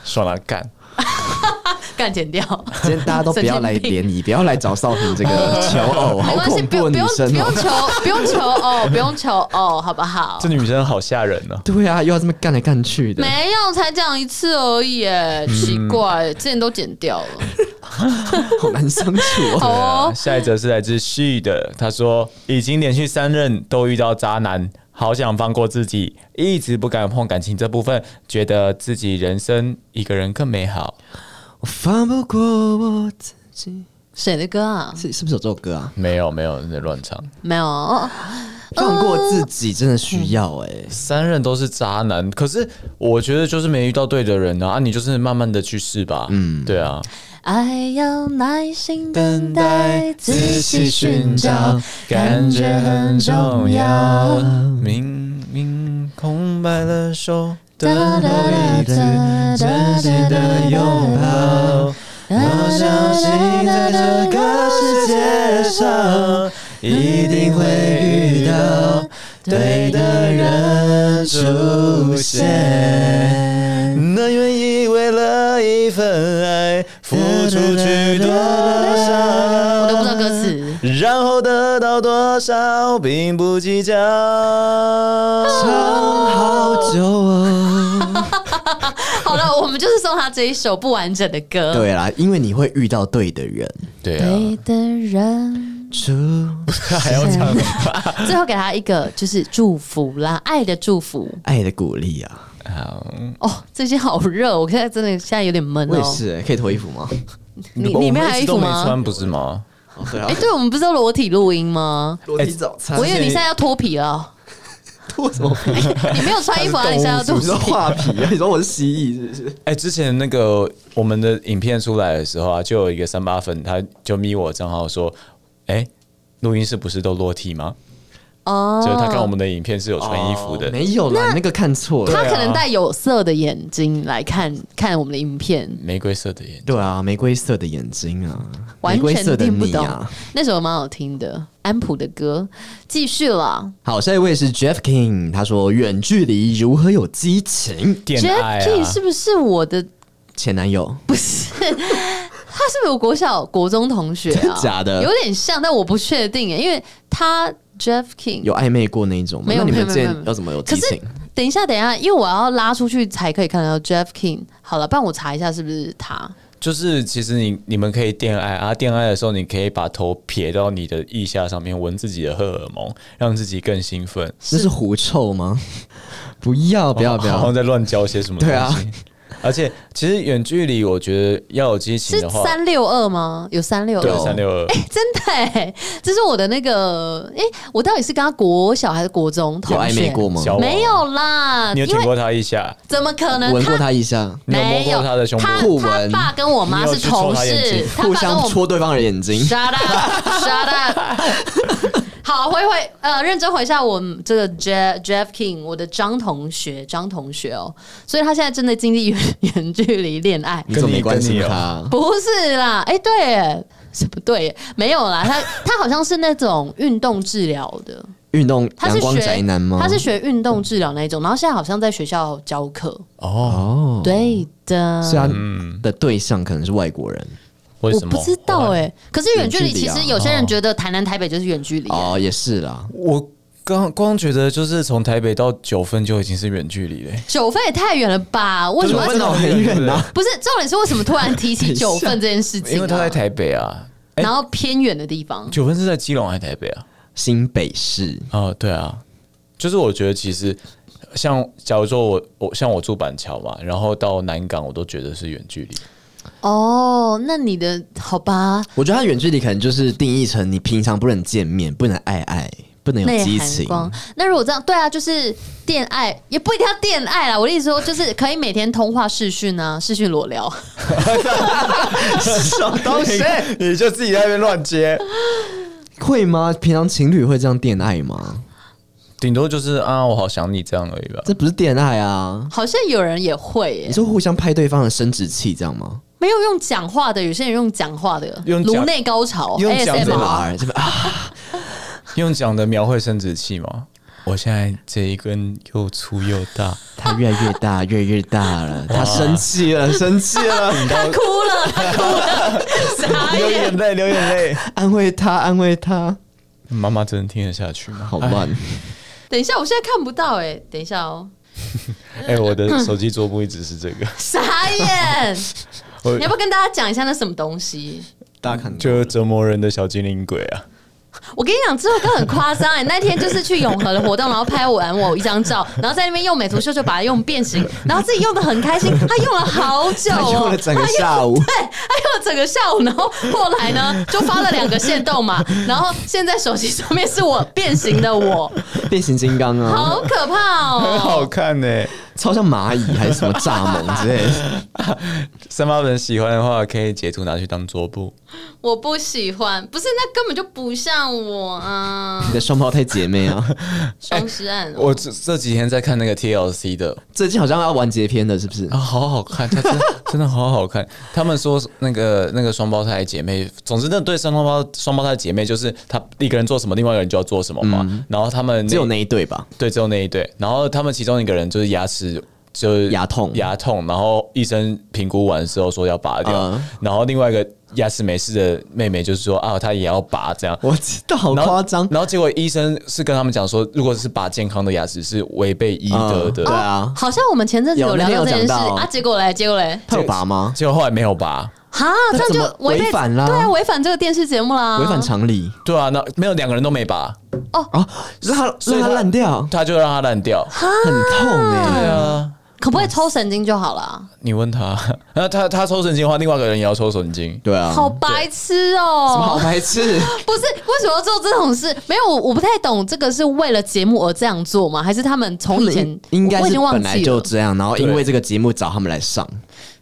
爽啦干。干剪掉，今天大家都不要来联谊，不要来找少平这个 求偶，好恐怖的女生，不用求，不用求偶，不用求偶，好不好？这女生好吓人呢。对啊，又要这么干来干去的，没有，才讲一次而已，哎，奇怪，之前都剪掉了，好难相处哦。好哦，下一则是来自 She 的，他说已经连续三任都遇到渣男。好想放过自己，一直不敢碰感情这部分，觉得自己人生一个人更美好。我放不过我自己。谁的歌啊？是是不是有这首歌啊？没有没有，你在乱唱。没有，放过自己真的需要哎、欸。三任都是渣男，可是我觉得就是没遇到对的人啊，啊你就是慢慢的去试吧。嗯，对啊。爱要耐心等待，仔细寻找，感觉很重要。明明空白了手，等候一次真心的拥抱。我相信在这个世界上，一定会遇到对的人出现。那愿意为了一份爱。付出去多少，我都不知道歌词。然后得到多少，并不计较。唱好久哦。好了，我们就是送他这一首不完整的歌。对啦，因为你会遇到对的人，对啊，对的人出还要唱。最后给他一个就是祝福啦，爱的祝福，爱的鼓励啊。好哦，最近好热，我现在真的现在有点闷哦。我也是、欸，可以脱衣服吗？你里面还有衣服吗？没穿不是吗？哦、对啊。哎、欸，对，我们不是要裸体录音吗？裸体早餐。我以为你现在要脱皮了。脱什么皮？你没有穿衣服啊？你现在要脱皮？你说画皮啊？你说我是蜥蜴是不是？哎、欸，之前那个我们的影片出来的时候啊，就有一个三八粉，他就密我账号说：“哎、欸，录音室不是都裸体吗？”哦，就是他看我们的影片是有穿衣服的，没有啦，你那个看错了。他可能戴有色的眼睛来看看我们的影片，玫瑰色的眼睛，对啊，玫瑰色的眼睛啊，完全听不懂。那首蛮好听的，安普的歌。继续了，好，下一位是 Jeff King，他说远距离如何有激情？，Jeff King 是不是我的前男友？不是，他是不是我国小国中同学啊？假的，有点像，但我不确定耶，因为他。Jeff King 有暧昧过那一种吗？没有，那你们之间要怎么有激情？等一下，等一下，因为我要拉出去才可以看到 Jeff King。好了，不然我查一下是不是他。就是其实你你们可以恋爱啊，恋爱的时候你可以把头撇到你的腋下上面，闻自己的荷尔蒙，让自己更兴奋。那是狐臭吗？不要不要不要，好像在乱教些什么东西。对啊，而且其实远距离，我觉得要有激情是的话，三六二吗？有三六对二，三六二，真的哎，这是我的那个哎，我到底是跟他国小还是国中同学？有暧昧过吗？没有啦，你有亲过他一下？怎么可能？闻过他一下，你有摸没有过他的胸部？互闻爸跟我妈是同事，互相戳对方的眼睛。Shut up, shut up。好，回回呃，认真回一下我们这个 Jeff Jeff King，我的张同学，张同学哦，所以他现在正在经历远远距离恋爱，你怎么没关心跟你他？不是啦，哎、欸，对耶，是不对耶，没有啦，他 他好像是那种运动治疗的，运动他是阳光宅男吗？他是学运动治疗那一种，然后现在好像在学校教课。哦，哦，，对的，是他的对象可能是外国人为什么？我不知道哎、可是远距离其实有些人觉得台南台北就是远距离、哦，也是啦。我刚光觉得就是从台北到九份就已经是远距离了。九份也太远了吧？为什么九份很远啊？不是重点是为什么突然提起九份 这件事情、啊？因为他在台北啊，欸然后偏远的地方。九份是在基隆还是台北啊？新北市哦，对啊，就是我觉得其实像假如说我我像我住板桥嘛，然后到南港我都觉得是远距离。哦，那你的好吧？我觉得他远距离可能就是定义成你平常不能见面，不能爱爱，不能有激情。光。那如果这样，对啊，就是恋爱也不一定要恋爱啦。我的意思说，就是可以每天通话视讯啊，视讯裸聊。什么东西？你就自己在那边乱接，会吗？平常情侣会这样恋爱吗？顶多就是啊，我好想你这样而已吧。这不是恋爱啊！好像有人也会耶、你说互相拍对方的生殖器这样吗？没有用讲话的，有些人用讲话的，用讲颅内高潮用讲这 ASMR 边啊，这边啊，用讲的描绘生殖器吗？我现在这一根又粗又大，它越来越大，越来越大了。他生气了，生气了，他哭了，他哭了，傻眼流眼。泪，流眼泪。安慰他，安慰他。妈妈真的听得下去吗？好慢，等一下，我现在看不到哎、等一下哦，哎、我的手机桌布一直是这个，傻眼。我你要不要跟大家讲一下那什么东西？大家看就是折磨人的小精灵鬼啊！我跟你讲，这首歌很夸张哎！那天就是去永和的活动，然后拍完我一张照，然后在那边用美图秀秀把它用变形，然后自己用的很开心。他用了好久他哦，用了整个下午对，他用了整个下午，然后后来呢就发了两个限动嘛，然后现在手机上面是我变形的我，变形金刚啊，好可怕哦很 好哦！看呢、超像蚂蚁还是什么蚱蜢之类的。三八粉喜欢的话，可以截图拿去当桌布。我不喜欢，不是那根本就不像我啊你！的双胞胎姐妹啊，双尸案哦，我这这几天在看那个 TLC 的最近好像要完结篇的，是不是啊，？好好看，它真的 真的好好看。他们说那个那个双胞胎姐妹，总之那对双胞双胞胎姐妹就是他一个人做什么，另外一个人就要做什么嘛。然后他们只有那一对吧？对，只有那一对。然后他们其中一个人就是牙齿就是牙痛牙痛，然后医生评估完之后说要拔掉。嗯然后另外一个牙齿没事的妹妹就是说啊，她也要拔这样。我知道，好然后夸张。然后结果医生是跟他们讲说，如果是拔健康的牙齿是违背医德的。嗯对啊，好像我我们前阵子有聊到这件事那天有讲到啊，结果嘞，结果嘞，他有拔吗？结果后来没有拔。哈，这样就违背反啦对啊，违反这个电视节目啦，违反常理对啊，那没有两个人都没拔，哦，让他所以他让他烂掉，他就让他烂掉。很痛哎。对啊，可不可以抽神经就好了？你问他，那他他抽神经的话，另外一个人也要抽神经。对啊，好白痴哦什么好哦！白痴？不是为什么要做这种事？没有，我我不太懂，这个是为了节目而这样做吗？还是他们从以前应该本来记？就这样，然后因为这个节目找他们来上，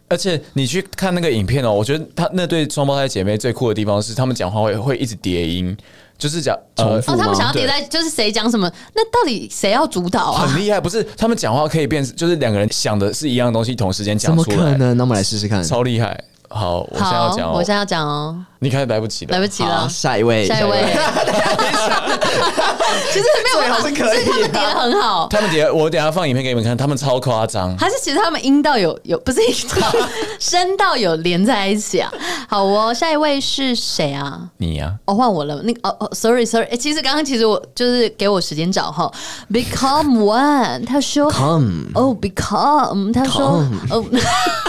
而且你去看那个影片哦，我觉得他那对双胞胎姐妹最酷的地方是，他们讲话会会一直叠音，就是讲呃重复哦，他们想要叠在就是谁讲什么，那到底谁要主导啊？很厉害，不是他们讲话可以变，就是两个人想的是一样东西，同时间讲出来，可能？那我们来试试看。超厉害。好，我现在要讲，哦，我现在要讲哦，你看来不及了，来不及，了。下一位，下一位，其 实没有办 是可以是他们叠的很好，他们叠，我等下放影片给你们看，他们超夸张。还是其实他们阴道有有不是阴道，声道有连在一起啊？好哦，下一位是谁啊？你呀、哦，换我了。那个哦哦，sorry sorry，哎、其实刚刚其实我就是给我时间找哈，become one，他说 Come 哦、become，他说 Come 哦，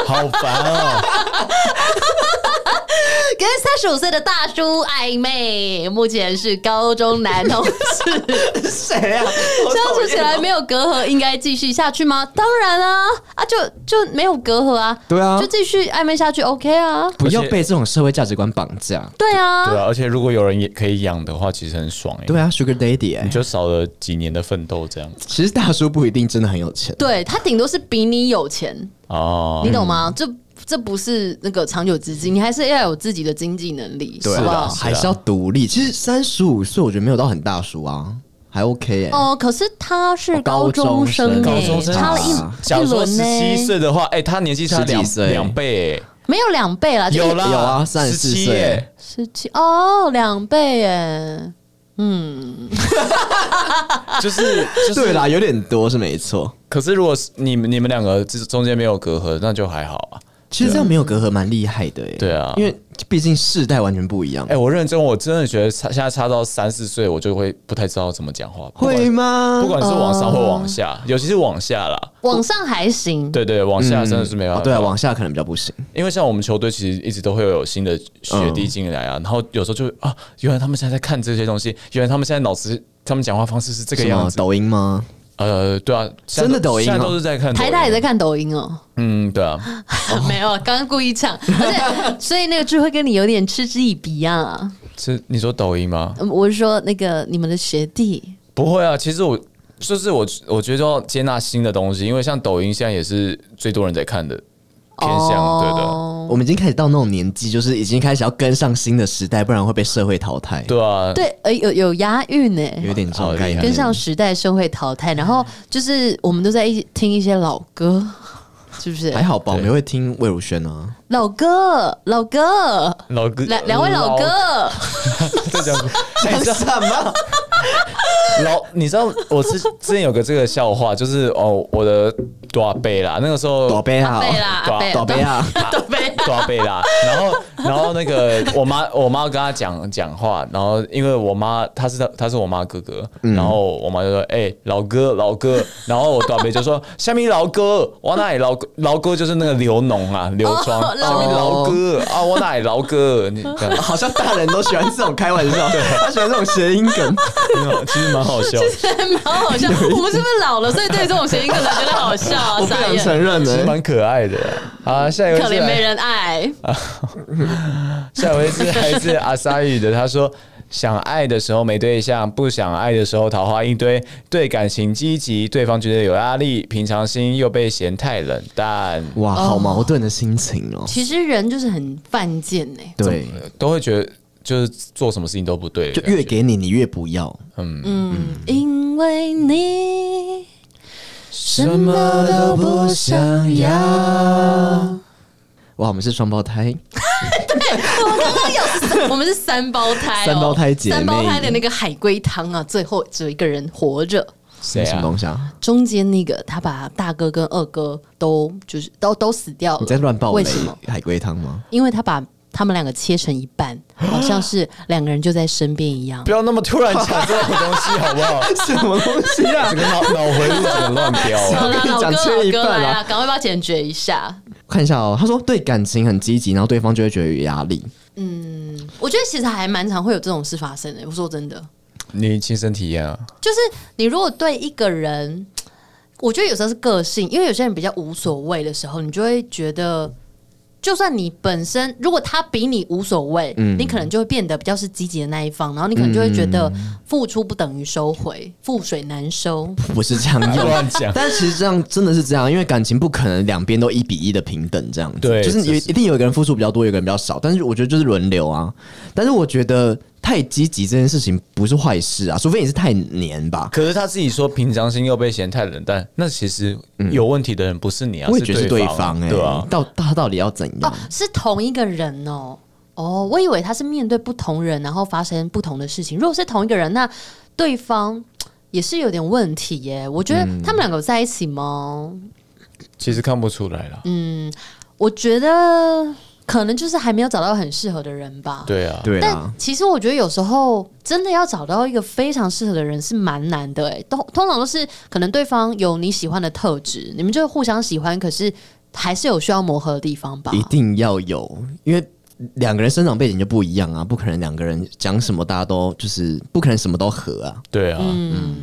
好烦哦！跟三十五岁的大叔暧昧，目前是高中男同事。谁啊？相处起来没有隔阂，应该继续下去吗？当然啊，啊，就就没有隔阂啊。对啊，就继续暧昧下去，OK 啊。不要被这种社会价值观绑架。对啊，对啊，而且如果有人也可以养的话，其实很爽哎。对啊，Sugar Daddy 哎，你就少了几年的奋斗这样。其实大叔不一定真的很有钱，对他顶多是比你有钱哦，你懂吗？这。这不是那个长久之计，你还是要有自己的经济能力，对是吧？还是要独立。其实三十五岁，我觉得没有到很大叔啊，还 OK 哎。哦，可是他是高中生，高中生差了一一轮呢十七岁的话，哎，他年纪差两两倍，哎，没有两倍啦，有啦，有啊，三十四岁，十七哦，两倍哎，嗯，就是对啦，有点多是没错。可是如果是你们你们两个之中间没有隔阂，那就还好啊。其实这样没有隔阂蛮厉害的哎，对啊，因为毕竟世代完全不一样。哎，我认真，我真的觉得差现在差到三四岁，我就会不太知道怎么讲话。会吗？不管是往上或往下，尤其是往下啦。往上还行，对对，往下真的是没办法。对啊，往下可能比较不行，因为像我们球队其实一直都会有新的学弟进来啊，然后有时候就啊，原来他们现在在看这些东西，原来他们现在脑子他们讲话方式是这个样子。抖音吗？呃，对啊，真的抖音，现在都是在看。台大也在看抖音哦。嗯，对啊，没有，刚刚故意唱，而且所以那个智慧跟你有点嗤之以鼻啊。是你说抖音吗？我是说那个你们的学弟。不会啊，其实我就是我，我觉得要接纳新的东西，因为像抖音现在也是最多人在看的。偏向对的，我们已经开始到那种年纪，就是已经开始要跟上新的时代，不然会被社会淘汰。对啊，对，呃，有有押韵呢，有点这种概念，跟上时代，社会淘汰。然后就是我们都在一听一些老歌，是不是？还好吧，我们会听魏如萱啊，老歌，老歌，老歌，两两位老歌，在 讲什么？老，你知道我之之前有个这个笑话，就是哦，我的。多贝啦，那个时候大伯啊，大伯啊，大伯啦。然后，然后那个我妈，我妈跟他讲讲话，然后因为我妈她是他他是我妈哥哥，然后我妈就说：“哎，老哥，老哥。”然后我多贝就说：“ 下面老哥，我哪里老哥？老哥就是那个刘农啊，刘庄。虾米老哥啊，我哪里老哥？你 好像大人都喜欢这种开玩笑，他喜欢这种谐音梗，其实蛮好笑，其实蛮好笑。我们是不是老了，所以对这种谐音梗觉得好笑？我不想承认的，蛮可爱的。好，下一位可怜没人爱。下一位是来自阿萨语的，他说：“想爱的时候没对象，不想爱的时候桃花一堆，对感情积极，对方觉得有压力，平常心又被嫌太冷淡。”哇，好矛盾的心情哦。其实人就是很犯贱呢，对，都会觉得就是做什么事情都不对，就越给你，你越不要。嗯嗯，因为你。什么都不想要。哇，我们是双胞胎。对，我们刚刚有，我们是三胞胎，三胞胎姐妹。三胞胎的那个海龟汤啊，最后只有一个人活着。谁啊？什么东西啊？中间那个，他把大哥跟二哥都就是都都死掉了。你在乱报？为什么海龟汤吗？因为他把。他们两个切成一半，好像是两个人就在身边一样。不要那么突然讲这种东西，好不好？什么东西啊？这个脑脑回路怎么乱飙？好了，老哥，老哥来啊，赶快把它解决一下。看一下哦，他说对感情很积极，然后对方就会觉得有压力。嗯，我觉得其实还蛮常会有这种事发生的。我说真的，你亲身体验啊？就是你如果对一个人，我觉得有时候是个性，因为有些人比较无所谓的时候，你就会觉得。就算你本身如果他比你无所谓，嗯、你可能就会变得比较是积极的那一方，然后你可能就会觉得付出不等于收回，覆水难收。不是这样 乱讲，但是其实这样真的是这样，因为感情不可能两边都一比一的平等这样子，对，就是有一定有一个人付出比较多，有一个人比较少，但是我觉得就是轮流啊。但是我觉得。太积极这件事情不是坏事啊，除非你是太黏吧。可是他自己说平常心又被嫌太冷淡，那其实有问题的人不是你啊，我也觉得是对方哎、欸，对啊，到他到底要怎样？哦，是同一个人哦。哦，我以为他是面对不同人，然后发生不同的事情。如果是同一个人，那对方也是有点问题耶。我觉得他们两个在一起吗？其实看不出来了。嗯，我觉得。可能就是还没有找到很适合的人吧。对啊，对啊。但其实我觉得有时候真的要找到一个非常适合的人是蛮难的诶，都通常都是可能对方有你喜欢的特质，你们就互相喜欢，可是还是有需要磨合的地方吧。一定要有，因为两个人生长背景就不一样啊，不可能两个人讲什么大家都就是不可能什么都合啊。对啊，嗯，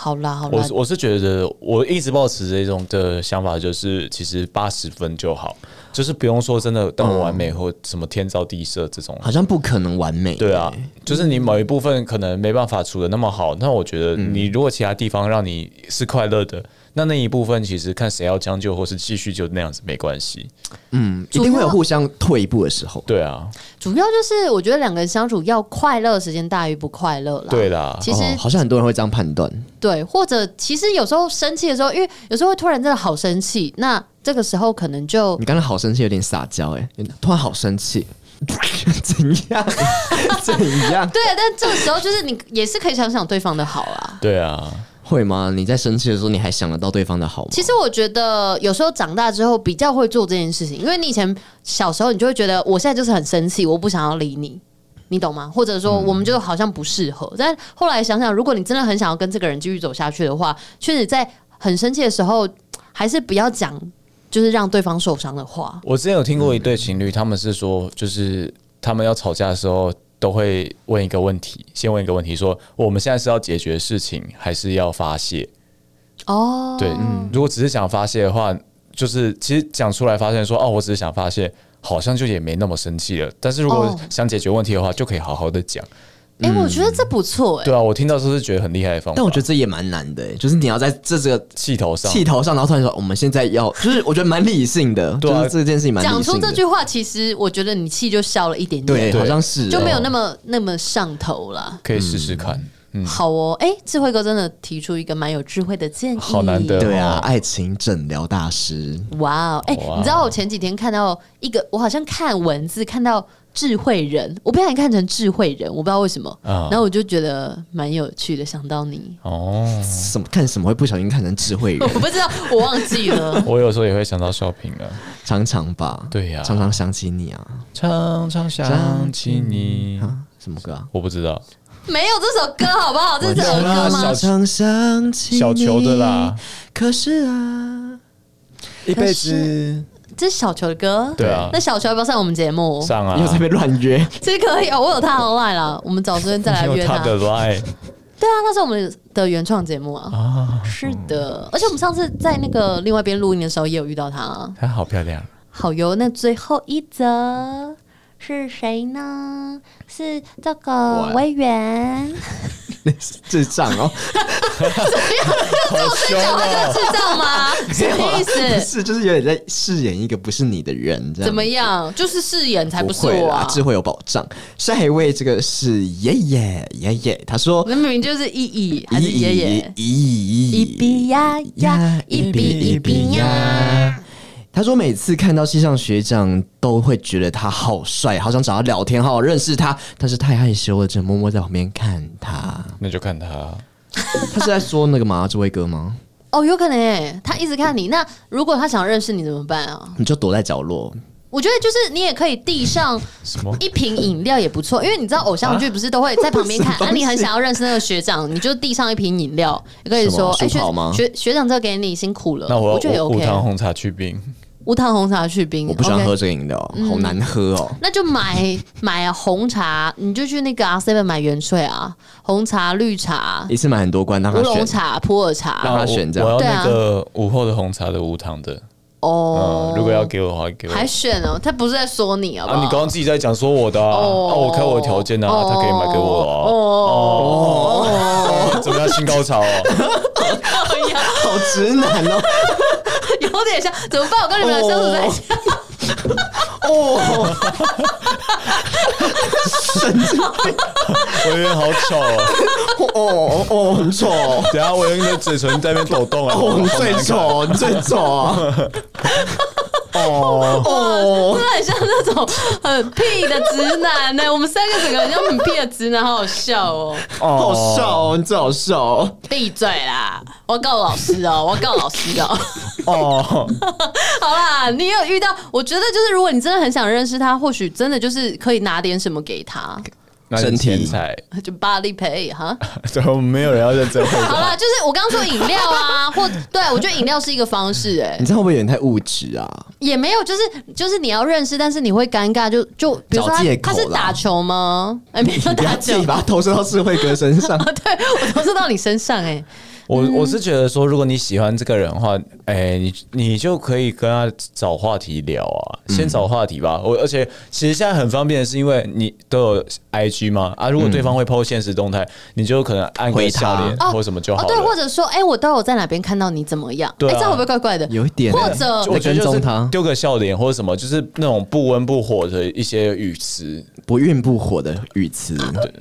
好啦好啦，我我是觉得我一直保持这种的想法，就是其实八十分就好，就是不用说真的那么完美或什么天造地设这种，好像不可能完美。对啊，就是你某一部分可能没办法处的那么好，那我觉得你如果其他地方让你是快乐的。那那一部分其实看谁要将就，或是继续就那样子没关系。嗯，一定会有互相退一步的时候。对啊，主要就是我觉得两个人相处要快乐时间大于不快乐啦。对啦，其实、哦、好像很多人会这样判断。对，或者其实有时候生气的时候，因为有时候会突然真的好生气，那这个时候可能就你刚才好生气，有点撒娇哎，突然好生气，怎样？怎样？对，但这个时候就是你也是可以想想对方的好啊。对啊。会吗？你在生气的时候，你还想得到对方的好吗？其实我觉得有时候长大之后比较会做这件事情，因为你以前小时候你就会觉得我现在就是很生气，我不想要理你，你懂吗？或者说我们就好像不适合。嗯、但后来想想，如果你真的很想要跟这个人继续走下去的话，确实在很生气的时候，还是不要讲就是让对方受伤的话。我之前有听过一对情侣，嗯、他们是说，就是他们要吵架的时候。都会问一个问题，先问一个问题说，说我们现在是要解决事情，还是要发泄？哦，对，嗯，如果只是想发泄的话，就是其实讲出来发现说，哦，我只是想发泄，好像就也没那么生气了。但是如果想解决问题的话，就可以好好的讲。哎、欸，我觉得这不错哎、欸。对啊，我听到是不是觉得很厉害的方法？但我觉得这也蛮难的、欸，就是你要在这这个气头上，气头上，然后突然说我们现在要，就是我觉得蛮理性的，对啊，这件事情蛮。讲出这句话，其实我觉得你气就消了一点点，对，好像是就没有那么那么上头了。可以试试看。嗯，好哦。哎、欸，智慧哥真的提出一个蛮有智慧的建议，好难得。对啊，爱情诊疗大师。哇哦，哎，你知道我前几天看到一个，我好像看文字看到。智慧人，我不想看成智慧人，我不知道为什么。然后我就觉得蛮有趣的，想到你哦，什么看什么会不小心看成智慧人？我不知道，我忘记了。我有时候也会想到少平啊，常常吧。对呀，常常想起你啊，常常想起你啊，什么歌啊？我不知道，没有这首歌，好不好？这是这首歌吗？常常想起你，小球的啦。可是啊，一辈子。这是小球的歌，对啊。那小球要不要上我们节目？上啊！又在被乱约，其实可以哦。我有他的 line 了，我们找时间再来约他。他的 line，对啊，那是我们的原创节目啊。啊，是的。而且我们上次在那个另外一边录音的时候，也有遇到他。他好漂亮。好哟，那最后一则是谁呢？是这个委员。智障哦！怎么样？又自我讲话就智障吗？什么意思？是就是有点在饰演一个不是你的人，这样。怎么样？就是饰演才不是我啊！智慧有保障。下一位这个是爷爷爷爷，他说：“那明明就是依依还是爷爷？依依一比呀呀，一比一比呀。”他说：“每次看到系上学长，都会觉得他好帅，好想找他聊天，好好认识他。但是太害羞了，只能默默在旁边看他。那就看他。他是在说那个吗？这位哥吗？哦，有可能诶。他一直看你。那如果他想认识你怎么办啊？你就躲在角落。我觉得就是你也可以递上什么一瓶饮料也不错，因为你知道偶像剧不是都会在旁边看。那、啊、你很想要认识那个学长，你就递上一瓶饮料，也可以说：哎、欸，学学学长，这给你辛苦了。那我，我觉得也 OK。无糖红茶去冰。”无糖红茶去冰，我不喜欢喝这个饮料，好难喝哦。那就买 买红茶，你就去那个阿 seven 买原萃啊，红茶、绿茶，一次买很多罐，让他选。乌龙茶、普洱茶，让他选这样。我要那个午后的红茶的无糖的哦。如果要给我的话，给我。还选哦，他不是在说你啊？啊，你刚刚自己在讲说我的啊，我开我的条件啊，他可以买给我哦。哦，怎么样？新高潮哦，好直男哦。有点像，怎么办？我跟你们俩相处在一起。哦，神经病！我有点好丑哦，哦。哦，很丑。等下我用你的嘴唇在那边抖动啊！哦，你最丑，你最丑啊！哦。哦，真的很像那种很屁的直男呢。我们三个整个很像很屁的直男，好好笑哦，好笑哦，你最好笑哦！闭嘴啦！我要告老师哦，我要告老师哦。哦，好啦，你有遇到？我觉得就是，如果你真的很想认识他，或许真的就是可以拿点什么给他。那是前菜，就 body pay 哈。最后没有人要认真。好了，就是我刚刚说饮料啊，或 对我觉得饮料是一个方式、欸，哎，你这样会不会有点太物质啊？也没有，就是就是你要认识，但是你会尴尬，就就比如说他他是打球吗？哎，没有打球，你把它投射到智慧哥身上。对，我投射到你身上、欸，哎。我我是觉得说，如果你喜欢这个人的话，哎、欸，你你就可以跟他找话题聊啊，先找话题吧。我而且其实现在很方便的是，因为你都有 IG 嘛啊，如果对方会 PO 现实动态，你就可能按个笑脸或什么就好了。哦，对，或者说，哎、欸，我都有在哪边看到你怎么样？对、啊，哎、欸，这样会不会怪怪的？有一点，或者我觉得就是丢个笑脸或者什么，就是那种不温不火的一些语词，不温不火的语词，对。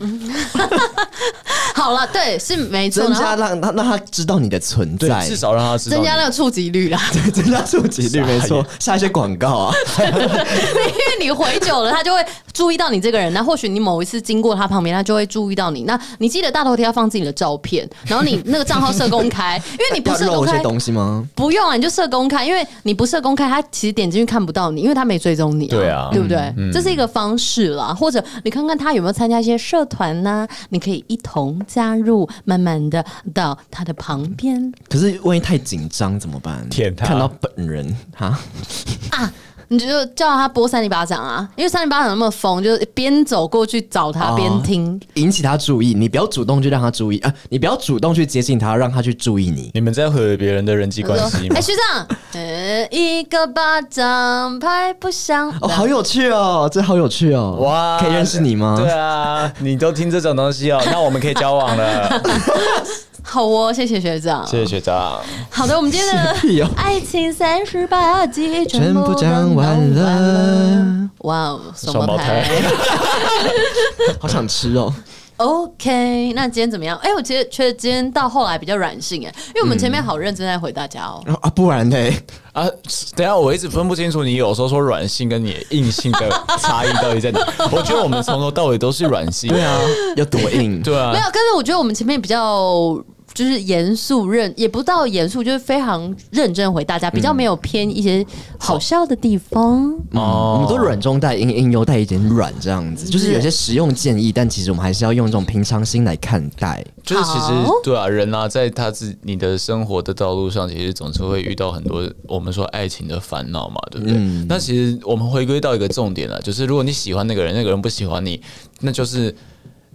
好了，对，是没错。增加让他让他知道你的存在，至少让他知道。增加那个触及率啦，对，增加触及率，没错。下一些广告啊，因为你回久了，他就会注意到你这个人。那或许你某一次经过他旁边，他就会注意到你。那你记得大头贴要放自己的照片，然后你那个账号设公开，因为你不设公开些东西吗？不用啊，你就设公开，因为你不设公开，他其实点进去看不到你，因为他没追踪你。对啊，对不对？这是一个方式啦。或者你看看他有没有参加一些社团呢？你可以一同加入，慢慢的到他的旁边。可是万一太紧张怎么办？舔他，看到本人哈啊！你就叫他播三零巴掌啊，因为三零巴掌那么疯，就是边走过去找他边听，哦，引起他注意。你不要主动去让他注意啊，你不要主动去接近他，让他去注意你。你们在毁别人的人际关系吗？哎，学长，呃，一个巴掌拍不响。哦，好有趣哦，这好有趣哦。哇，可以认识你吗？对啊，你都听这种东西哦，那我们可以交往了。好哦，谢谢学长，谢谢学长。好的，我们今天的爱情三十八计全部讲完了。哇哦，双胞胎，好想吃哦。OK，那今天怎么样？哎、欸，我其实觉得今天到后来比较软性哎，因为我们前面好认真在回大家哦。嗯、啊，不然呢？啊，等下我一直分不清楚你有时候说软性跟你硬性的 差异到底在哪？我觉得我们从头到尾都是软性。对啊，要多硬？对啊，没有。但是我觉得我们前面比较。就是严肃认，也不到严肃，就是非常认真回大家，比较没有偏一些好笑的地方。哦、嗯，我们都软中带硬，硬又带一点软，这样子，就是有些实用建议，但其实我们还是要用这种平常心来看待。就是其实对啊，人啊，在他自你的生活的道路上，其实总是会遇到很多我们说爱情的烦恼嘛，对不对？嗯、那其实我们回归到一个重点了，就是如果你喜欢那个人，那个人不喜欢你，那就是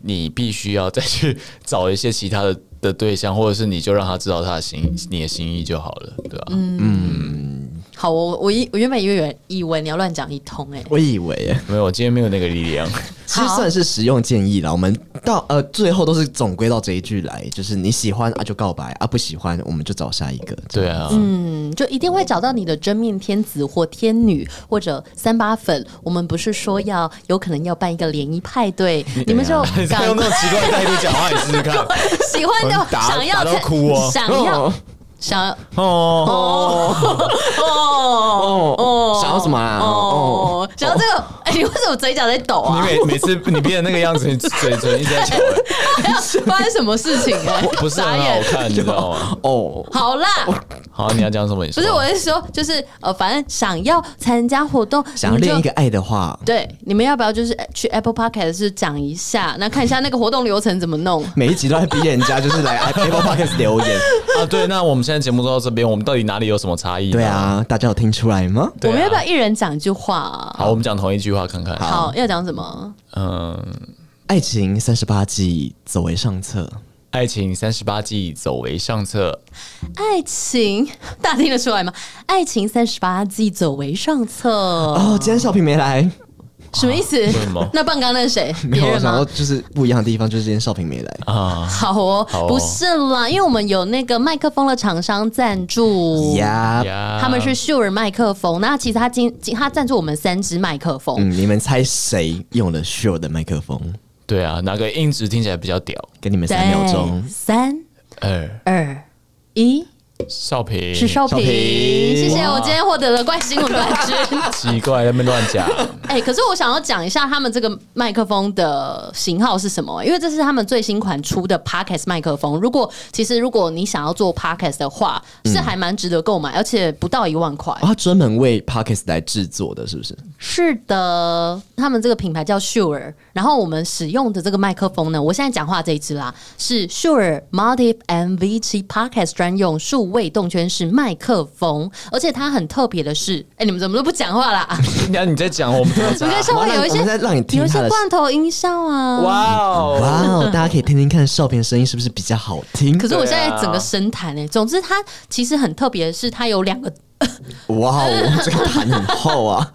你必须要再去 找一些其他的。的对象，或者是你就让他知道他的心，你的心意就好了，对吧？嗯，嗯好，我我一我原本以为以为你要乱讲一通，欸，哎，我以为没有，我今天没有那个力量。其实算是实用建议了。我们到呃最后都是总归到这一句来，就是你喜欢啊就告白啊，不喜欢我们就找下一个。对啊，嗯，就一定会找到你的真命天子或天女或者三八粉。我们不是说要有可能要办一个联谊派对，你，你们就 用那种奇怪的态度讲话，你试试看。喜欢就想要都哭哦，想要。想要哦。哦。哦。哦，想要什么啊？哦，想要这个。哎，你为什么嘴角在抖啊？你每 每次你变成那个样子，你嘴唇一直在翘。发生什么事情？哎，不是很好看，你知道吗？哦，好啦，好，你要讲什么？不是，我是说，就是呃，反正想要参加活动，想要练一个爱的话，对，你们要不要就是去 Apple Podcast 是讲一下，那看一下那个活动流程怎么弄？每一集都在逼人家就是来 Apple Podcast 留言啊。对，那我们现在节目做到这边，我们到底哪里有什么差异？对啊，大家有听出来吗？我们要不要一人讲一句话啊？好，我们讲同一句话看看。好，要讲什么？嗯，爱情三十八计，走为上策。爱情三十八计，走为上策。爱情，大家听得出来吗？爱情三十八计，走为上策。哦，今天小平没来。什么意思？那半刚那是谁？没有，我想说就是不一样的地方，就是今天少平没来啊。好哦，不是啦，因为我们有那个麦克风的厂商赞助呀，他们是秀尔麦克风。那其实他今今他赞助我们三支麦克风。嗯，你们猜谁用了秀尔的麦克风？对啊，哪个音质听起来比较屌？给你们三秒钟，三二二一。少平是少平，谢谢我今天获得了怪新闻冠军。奇怪，在那边乱讲。哎、可是我想要讲一下他们这个麦克风的型号是什么？因为这是他们最新款出的 Podcast 麦克风。如果其实如果你想要做 Podcast 的话，是还蛮值得购买，而且不到一万块。哦，他专门为 Podcast 来制作的，是不是？是的，他们这个品牌叫 Shure，然后我们使用的这个麦克风呢，我现在讲话这一支啦，是 Shure Multi MV7 Podcast 专用数位动圈式麦克风，而且它很特别的是，哎、欸，你们怎么都不讲话啦？那你在讲，我们怎么 你可以稍微有一些在让你听有一些罐头音效啊。哇哦，哇哦，大家可以听听看少平的声音是不是比较好听？可是我现在整个声弹哎，总之它其实很特别的是，它有两个，哇哦，这个盘很厚啊。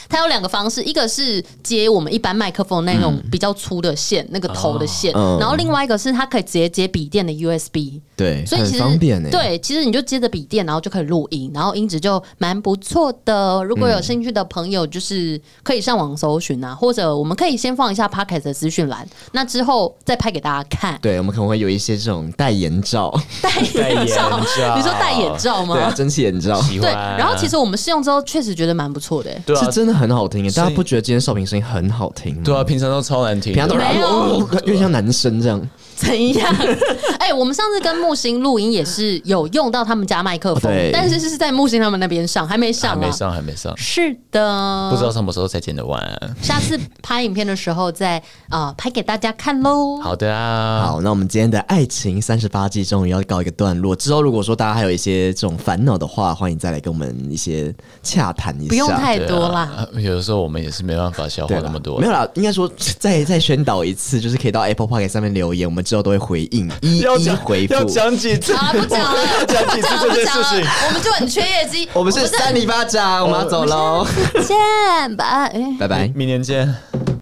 它有两个方式，一个是接我们一般麦克风那种比较粗的线，那个头的线，嗯然后另外一个是它可以直接接笔电的 USB。对，所以其实很方便呢。欸对，其实你就接着笔电，然后就可以录音，然后音质就蛮不错的。如果有兴趣的朋友，就是可以上网搜寻啊，或者我们可以先放一下 Podcast 的资讯栏，那之后再拍给大家看。对，我们可能会有一些这种代言照，戴眼罩，戴眼罩你说戴眼罩吗？对啊，蒸汽眼罩，对，然后其实我们试用之后，确实觉得蛮不错的、欸。对啊是，真的很好听耶。大家不觉得今天少平声音很好听吗？对啊，平常都超难听，平常都没有哦有点像男生这样。怎样？哎、我们上次跟木星录音也是有用到他们家麦克风，但是是在木星他们那边上，还没上、啊，还没上，还没上，是的，不知道什么时候才剪得完。下次拍影片的时候再啊、呃、拍给大家看喽。好的啊，好，那我们今天的爱情三十八计终于要告一个段落。之后如果说大家还有一些这种烦恼的话，欢迎再来跟我们一些洽谈一下。不用太多啦。啊有的时候我们也是没办法消化那么多，没有啦，应该说再再宣导一次，就是可以到 Apple Podcast 上面留言，我们之后都会回应，一一回复。要讲几次？好了，不讲了，要讲几次这件事情？我们就很缺业绩。我们是三里巴掌，我们要走喽，见，拜。拜拜。明年见。